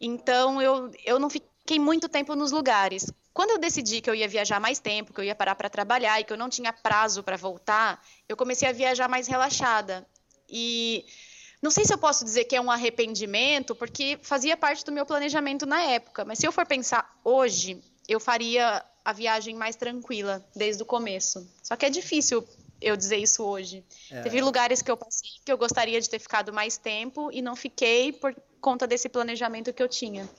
Então eu, eu não fiquei muito tempo nos lugares. Quando eu decidi que eu ia viajar mais tempo, que eu ia parar para trabalhar e que eu não tinha prazo para voltar, eu comecei a viajar mais relaxada. E não sei se eu posso dizer que é um arrependimento, porque fazia parte do meu planejamento na época, mas se eu for pensar hoje, eu faria a viagem mais tranquila desde o começo. Só que é difícil eu dizer isso hoje. É. Teve lugares que eu passei que eu gostaria de ter ficado mais tempo e não fiquei por conta desse planejamento que eu tinha.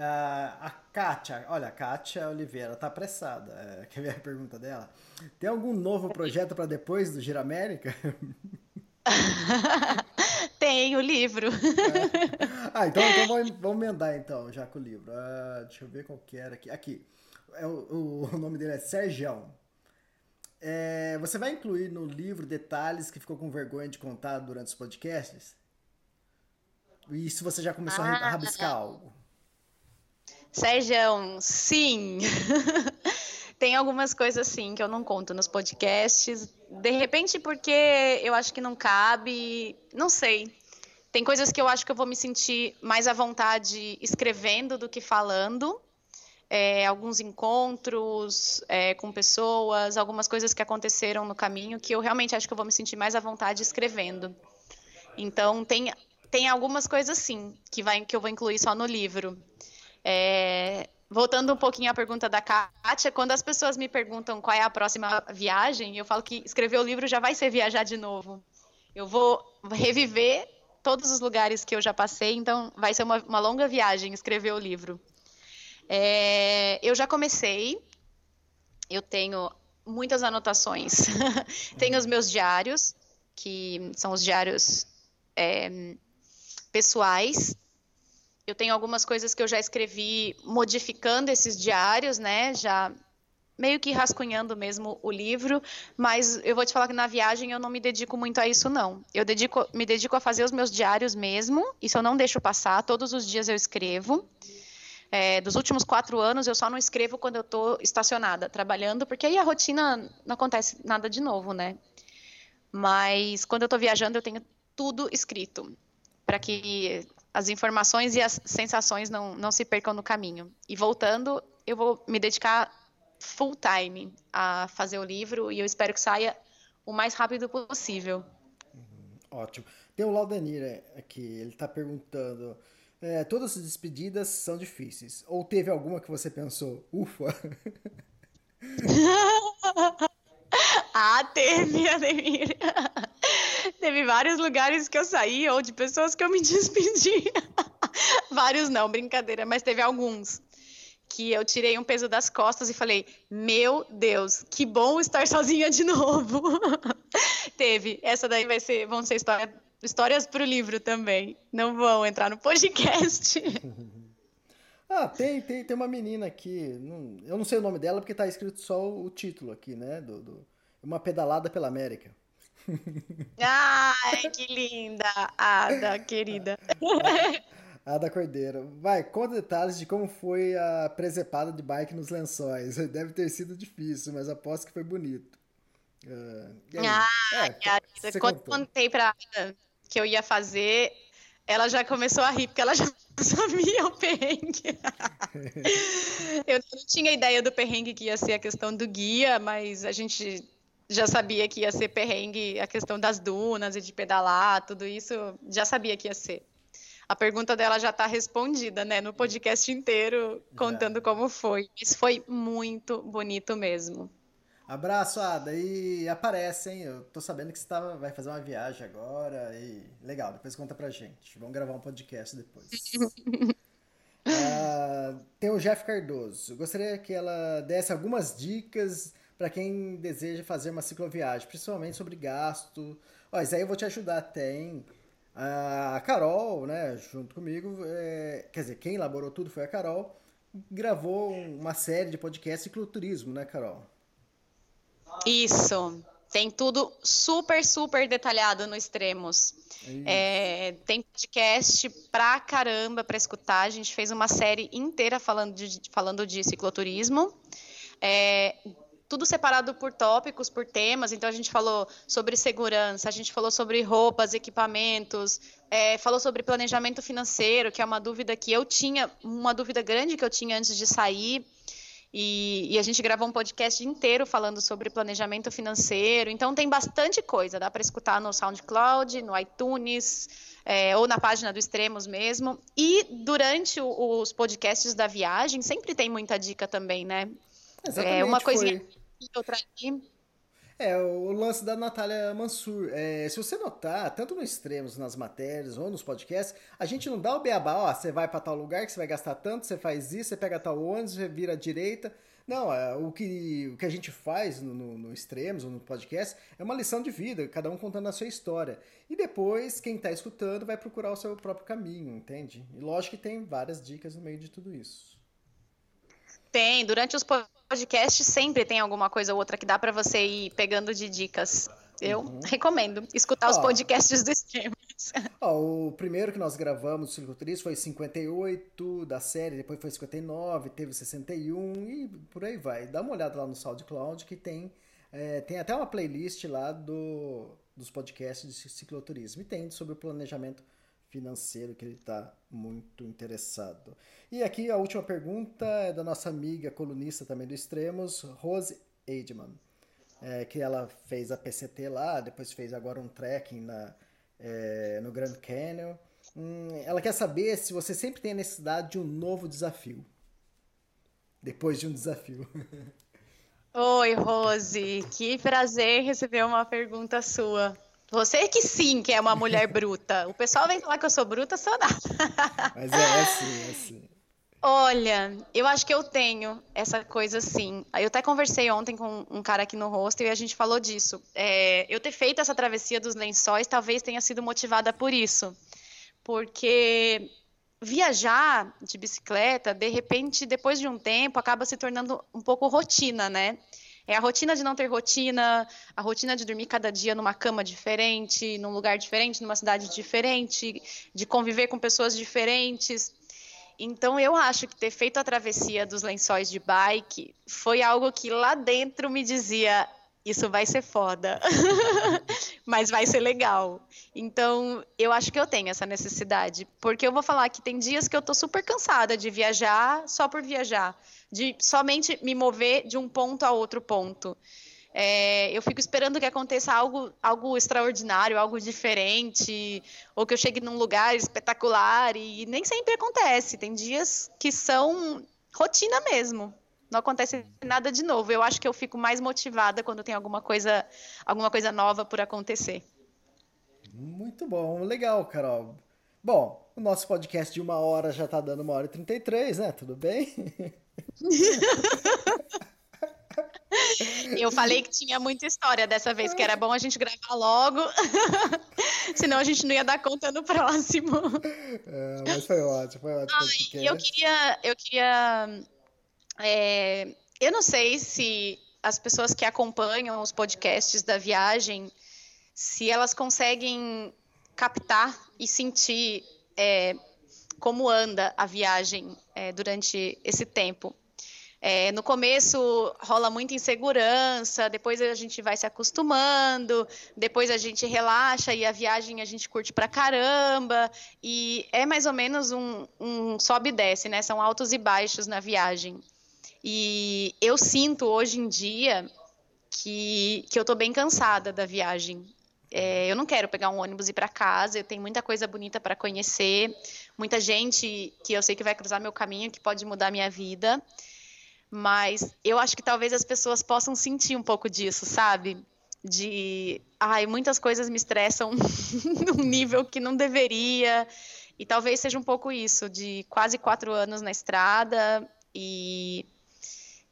Uh, a Kátia, olha, a Kátia Oliveira tá apressada. É, quer ver a pergunta dela? Tem algum novo projeto para depois do Gira América? Tem o livro. É. Ah, então, então vamos, vamos emendar então, já com o livro. Ah, deixa eu ver qual que era aqui. Aqui. É o, o nome dele é Sérgio. É, você vai incluir no livro detalhes que ficou com vergonha de contar durante os podcasts? E se você já começou ah, a rabiscar algo? Sérgio, sim. Tem algumas coisas assim que eu não conto nos podcasts. De repente, porque eu acho que não cabe, não sei. Tem coisas que eu acho que eu vou me sentir mais à vontade escrevendo do que falando. É, alguns encontros é, com pessoas, algumas coisas que aconteceram no caminho que eu realmente acho que eu vou me sentir mais à vontade escrevendo. Então tem tem algumas coisas sim que vai que eu vou incluir só no livro. É, voltando um pouquinho à pergunta da Kátia, quando as pessoas me perguntam qual é a próxima viagem, eu falo que escrever o livro já vai ser viajar de novo. Eu vou reviver todos os lugares que eu já passei, então vai ser uma, uma longa viagem escrever o livro. É, eu já comecei, eu tenho muitas anotações. tenho os meus diários, que são os diários é, pessoais, eu tenho algumas coisas que eu já escrevi modificando esses diários, né? Já meio que rascunhando mesmo o livro, mas eu vou te falar que na viagem eu não me dedico muito a isso não. Eu dedico, me dedico a fazer os meus diários mesmo, isso eu não deixo passar, todos os dias eu escrevo. É, dos últimos quatro anos eu só não escrevo quando eu estou estacionada, trabalhando, porque aí a rotina não acontece nada de novo, né? Mas quando eu estou viajando eu tenho tudo escrito, para que as informações e as sensações não, não se percam no caminho. E voltando, eu vou me dedicar full time a fazer o livro e eu espero que saia o mais rápido possível. Uhum, ótimo. Tem o Laudenir aqui, ele está perguntando: é, todas as despedidas são difíceis. Ou teve alguma que você pensou, ufa? ah, teve, Ademir. Teve vários lugares que eu saí ou de pessoas que eu me despedi. vários não, brincadeira, mas teve alguns que eu tirei um peso das costas e falei: Meu Deus, que bom estar sozinha de novo. teve. Essa daí vai ser, vão ser história, histórias para o livro também. Não vão entrar no podcast. Ah, tem, tem, tem uma menina aqui, eu não sei o nome dela porque está escrito só o título aqui, né? Do, do, uma pedalada pela América. Ai, que linda, Ada, querida. Ada Cordeiro. Vai, conta detalhes de como foi a presepada de bike nos lençóis. Deve ter sido difícil, mas aposto que foi bonito. Uh, ah, é, quando contou. contei pra Ada que eu ia fazer, ela já começou a rir, porque ela já sabia o perrengue. eu não tinha ideia do perrengue que ia ser a questão do guia, mas a gente já sabia que ia ser perrengue, a questão das dunas e de pedalar, tudo isso, já sabia que ia ser. A pergunta dela já está respondida, né, no podcast inteiro, contando é. como foi. Isso foi muito bonito mesmo. Abraço, Ada. E aparece, hein? Eu tô sabendo que você tá, vai fazer uma viagem agora. E legal, depois conta pra gente. Vamos gravar um podcast depois. uh, tem o Jeff Cardoso. Eu gostaria que ela desse algumas dicas para quem deseja fazer uma cicloviagem, principalmente sobre gasto. Ó, isso aí eu vou te ajudar até, hein? A Carol, né, junto comigo, é, quer dizer, quem elaborou tudo foi a Carol, gravou uma série de podcast cicloturismo, né, Carol? Isso. Tem tudo super, super detalhado no Extremos. É, tem podcast pra caramba para escutar. A gente fez uma série inteira falando de, falando de cicloturismo. É, tudo separado por tópicos, por temas. Então a gente falou sobre segurança, a gente falou sobre roupas, equipamentos, é, falou sobre planejamento financeiro, que é uma dúvida que eu tinha, uma dúvida grande que eu tinha antes de sair. E, e, a gente gravou um podcast inteiro falando sobre planejamento financeiro. Então tem bastante coisa, dá para escutar no SoundCloud, no iTunes, é, ou na página do Extremos mesmo. E durante o, os podcasts da viagem sempre tem muita dica também, né? Exatamente, é uma coisinha foi... outra ali. É, o lance da Natália Mansur. É, se você notar, tanto no Extremos, nas matérias ou nos podcasts, a gente não dá o beabá, ó, você vai para tal lugar que você vai gastar tanto, você faz isso, você pega tal ônibus, você vira à direita. Não, é, o, que, o que a gente faz no, no, no Extremos ou no podcast é uma lição de vida, cada um contando a sua história. E depois, quem está escutando vai procurar o seu próprio caminho, entende? E lógico que tem várias dicas no meio de tudo isso. Tem, durante os podcasts sempre tem alguma coisa ou outra que dá para você ir pegando de dicas. Eu uhum. recomendo escutar ó, os podcasts do Extremos. o primeiro que nós gravamos do Circo Triste foi 58 da série, depois foi 59, teve 61 e por aí vai. Dá uma olhada lá no SoundCloud que tem, é, tem até uma playlist lá do, dos podcasts de cicloturismo e tem sobre o planejamento financeiro que ele está muito interessado. E aqui a última pergunta é da nossa amiga colunista também do Extremos, Rose Eidman, é, que ela fez a PCT lá, depois fez agora um trekking na, é, no Grand Canyon. Hum, ela quer saber se você sempre tem a necessidade de um novo desafio. Depois de um desafio. Oi, Rose. Que prazer receber uma pergunta sua. Você que sim, que é uma mulher bruta. O pessoal vem falar que eu sou bruta, sou nada. Mas é, é assim, é assim. Olha, eu acho que eu tenho essa coisa assim. Eu até conversei ontem com um cara aqui no rosto e a gente falou disso. É, eu ter feito essa travessia dos lençóis talvez tenha sido motivada por isso. Porque viajar de bicicleta, de repente, depois de um tempo, acaba se tornando um pouco rotina, né? É a rotina de não ter rotina, a rotina de dormir cada dia numa cama diferente, num lugar diferente, numa cidade diferente, de conviver com pessoas diferentes. Então eu acho que ter feito a travessia dos lençóis de bike foi algo que lá dentro me dizia isso vai ser foda, mas vai ser legal. Então, eu acho que eu tenho essa necessidade, porque eu vou falar que tem dias que eu tô super cansada de viajar só por viajar de somente me mover de um ponto a outro ponto. É, eu fico esperando que aconteça algo, algo extraordinário, algo diferente, ou que eu chegue num lugar espetacular, e nem sempre acontece. Tem dias que são rotina mesmo. Não acontece nada de novo. Eu acho que eu fico mais motivada quando tem alguma coisa, alguma coisa nova por acontecer. Muito bom, legal, Carol. Bom, o nosso podcast de uma hora já está dando uma hora e trinta e três, né? Tudo bem? Eu falei que tinha muita história dessa vez, que era bom a gente gravar logo, senão a gente não ia dar conta no próximo. É, mas foi ótimo, foi ótimo. Ai, eu queria, eu queria, é, eu não sei se as pessoas que acompanham os podcasts da viagem, se elas conseguem captar e sentir é, como anda a viagem é, durante esse tempo. É, no começo rola muita insegurança, depois a gente vai se acostumando, depois a gente relaxa e a viagem a gente curte pra caramba. E é mais ou menos um, um sobe e desce, né? São altos e baixos na viagem. E eu sinto hoje em dia que, que eu tô bem cansada da viagem. É, eu não quero pegar um ônibus e ir para casa, eu tenho muita coisa bonita para conhecer, muita gente que eu sei que vai cruzar meu caminho, que pode mudar minha vida. Mas eu acho que talvez as pessoas possam sentir um pouco disso, sabe? De, ai, muitas coisas me estressam num nível que não deveria. E talvez seja um pouco isso, de quase quatro anos na estrada e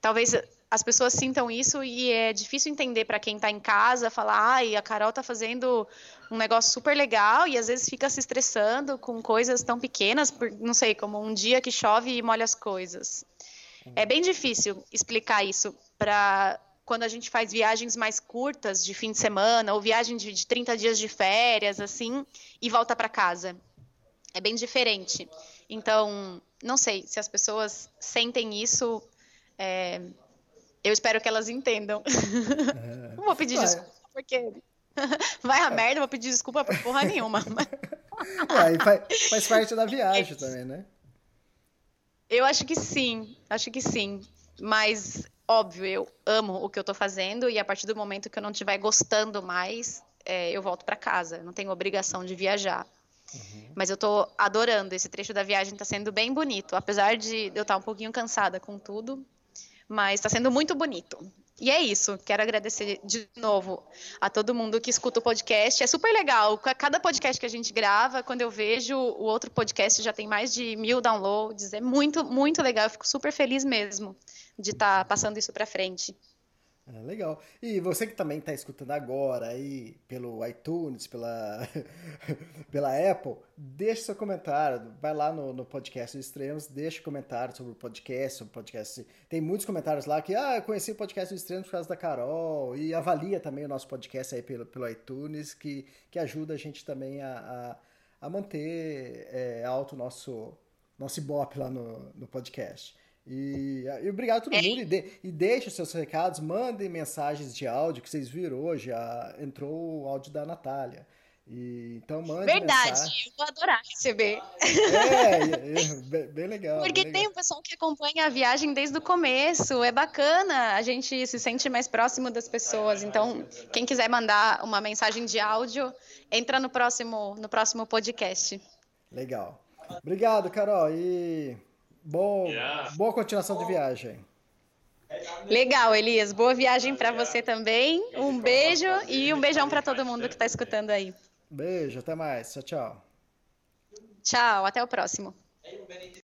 talvez as pessoas sintam isso e é difícil entender para quem está em casa, falar, ai, a Carol está fazendo um negócio super legal e às vezes fica se estressando com coisas tão pequenas, por, não sei, como um dia que chove e molha as coisas. É bem difícil explicar isso para quando a gente faz viagens mais curtas de fim de semana ou viagem de, de 30 dias de férias, assim, e volta para casa. É bem diferente. Então, não sei se as pessoas sentem isso. É, eu espero que elas entendam. É. Não vou pedir Vai. desculpa, porque vai a merda, vou pedir desculpa por porra nenhuma. É, faz, faz parte da viagem também, né? Eu acho que sim, acho que sim. Mas, óbvio, eu amo o que eu tô fazendo e a partir do momento que eu não estiver gostando mais, é, eu volto para casa. Não tenho obrigação de viajar. Uhum. Mas eu tô adorando. Esse trecho da viagem tá sendo bem bonito. Apesar de eu estar um pouquinho cansada com tudo, mas está sendo muito bonito. E é isso. Quero agradecer de novo a todo mundo que escuta o podcast. É super legal. Cada podcast que a gente grava, quando eu vejo o outro podcast já tem mais de mil downloads. É muito, muito legal. Eu fico super feliz mesmo de estar tá passando isso para frente. É, legal. E você que também está escutando agora aí pelo iTunes, pela, pela Apple, deixe seu comentário. Vai lá no, no podcast dos extremos, deixe comentário sobre o podcast, sobre o podcast. Tem muitos comentários lá que, ah, eu conheci o podcast dos extremos por causa da Carol. E avalia também o nosso podcast aí pelo, pelo iTunes, que, que ajuda a gente também a, a, a manter é, alto o nosso, nosso ibope lá no, no podcast. E, e obrigado a todo é. mundo. E, de, e deixe os seus recados, mandem mensagens de áudio que vocês viram hoje. A, entrou o áudio da Natália. E, então mande Verdade, mensagem. eu vou adorar receber. É, é, é bem, bem, legal. Porque bem tem legal. um pessoal que acompanha a viagem desde o começo, é bacana, a gente se sente mais próximo das pessoas. Então, quem quiser mandar uma mensagem de áudio, entra no próximo, no próximo podcast. Legal. Obrigado, Carol. E Bom, boa continuação de viagem. Legal, Elias. Boa viagem para você também. Um beijo e um beijão para todo mundo que está escutando aí. Beijo, até mais. Tchau, tchau. Tchau, até o próximo.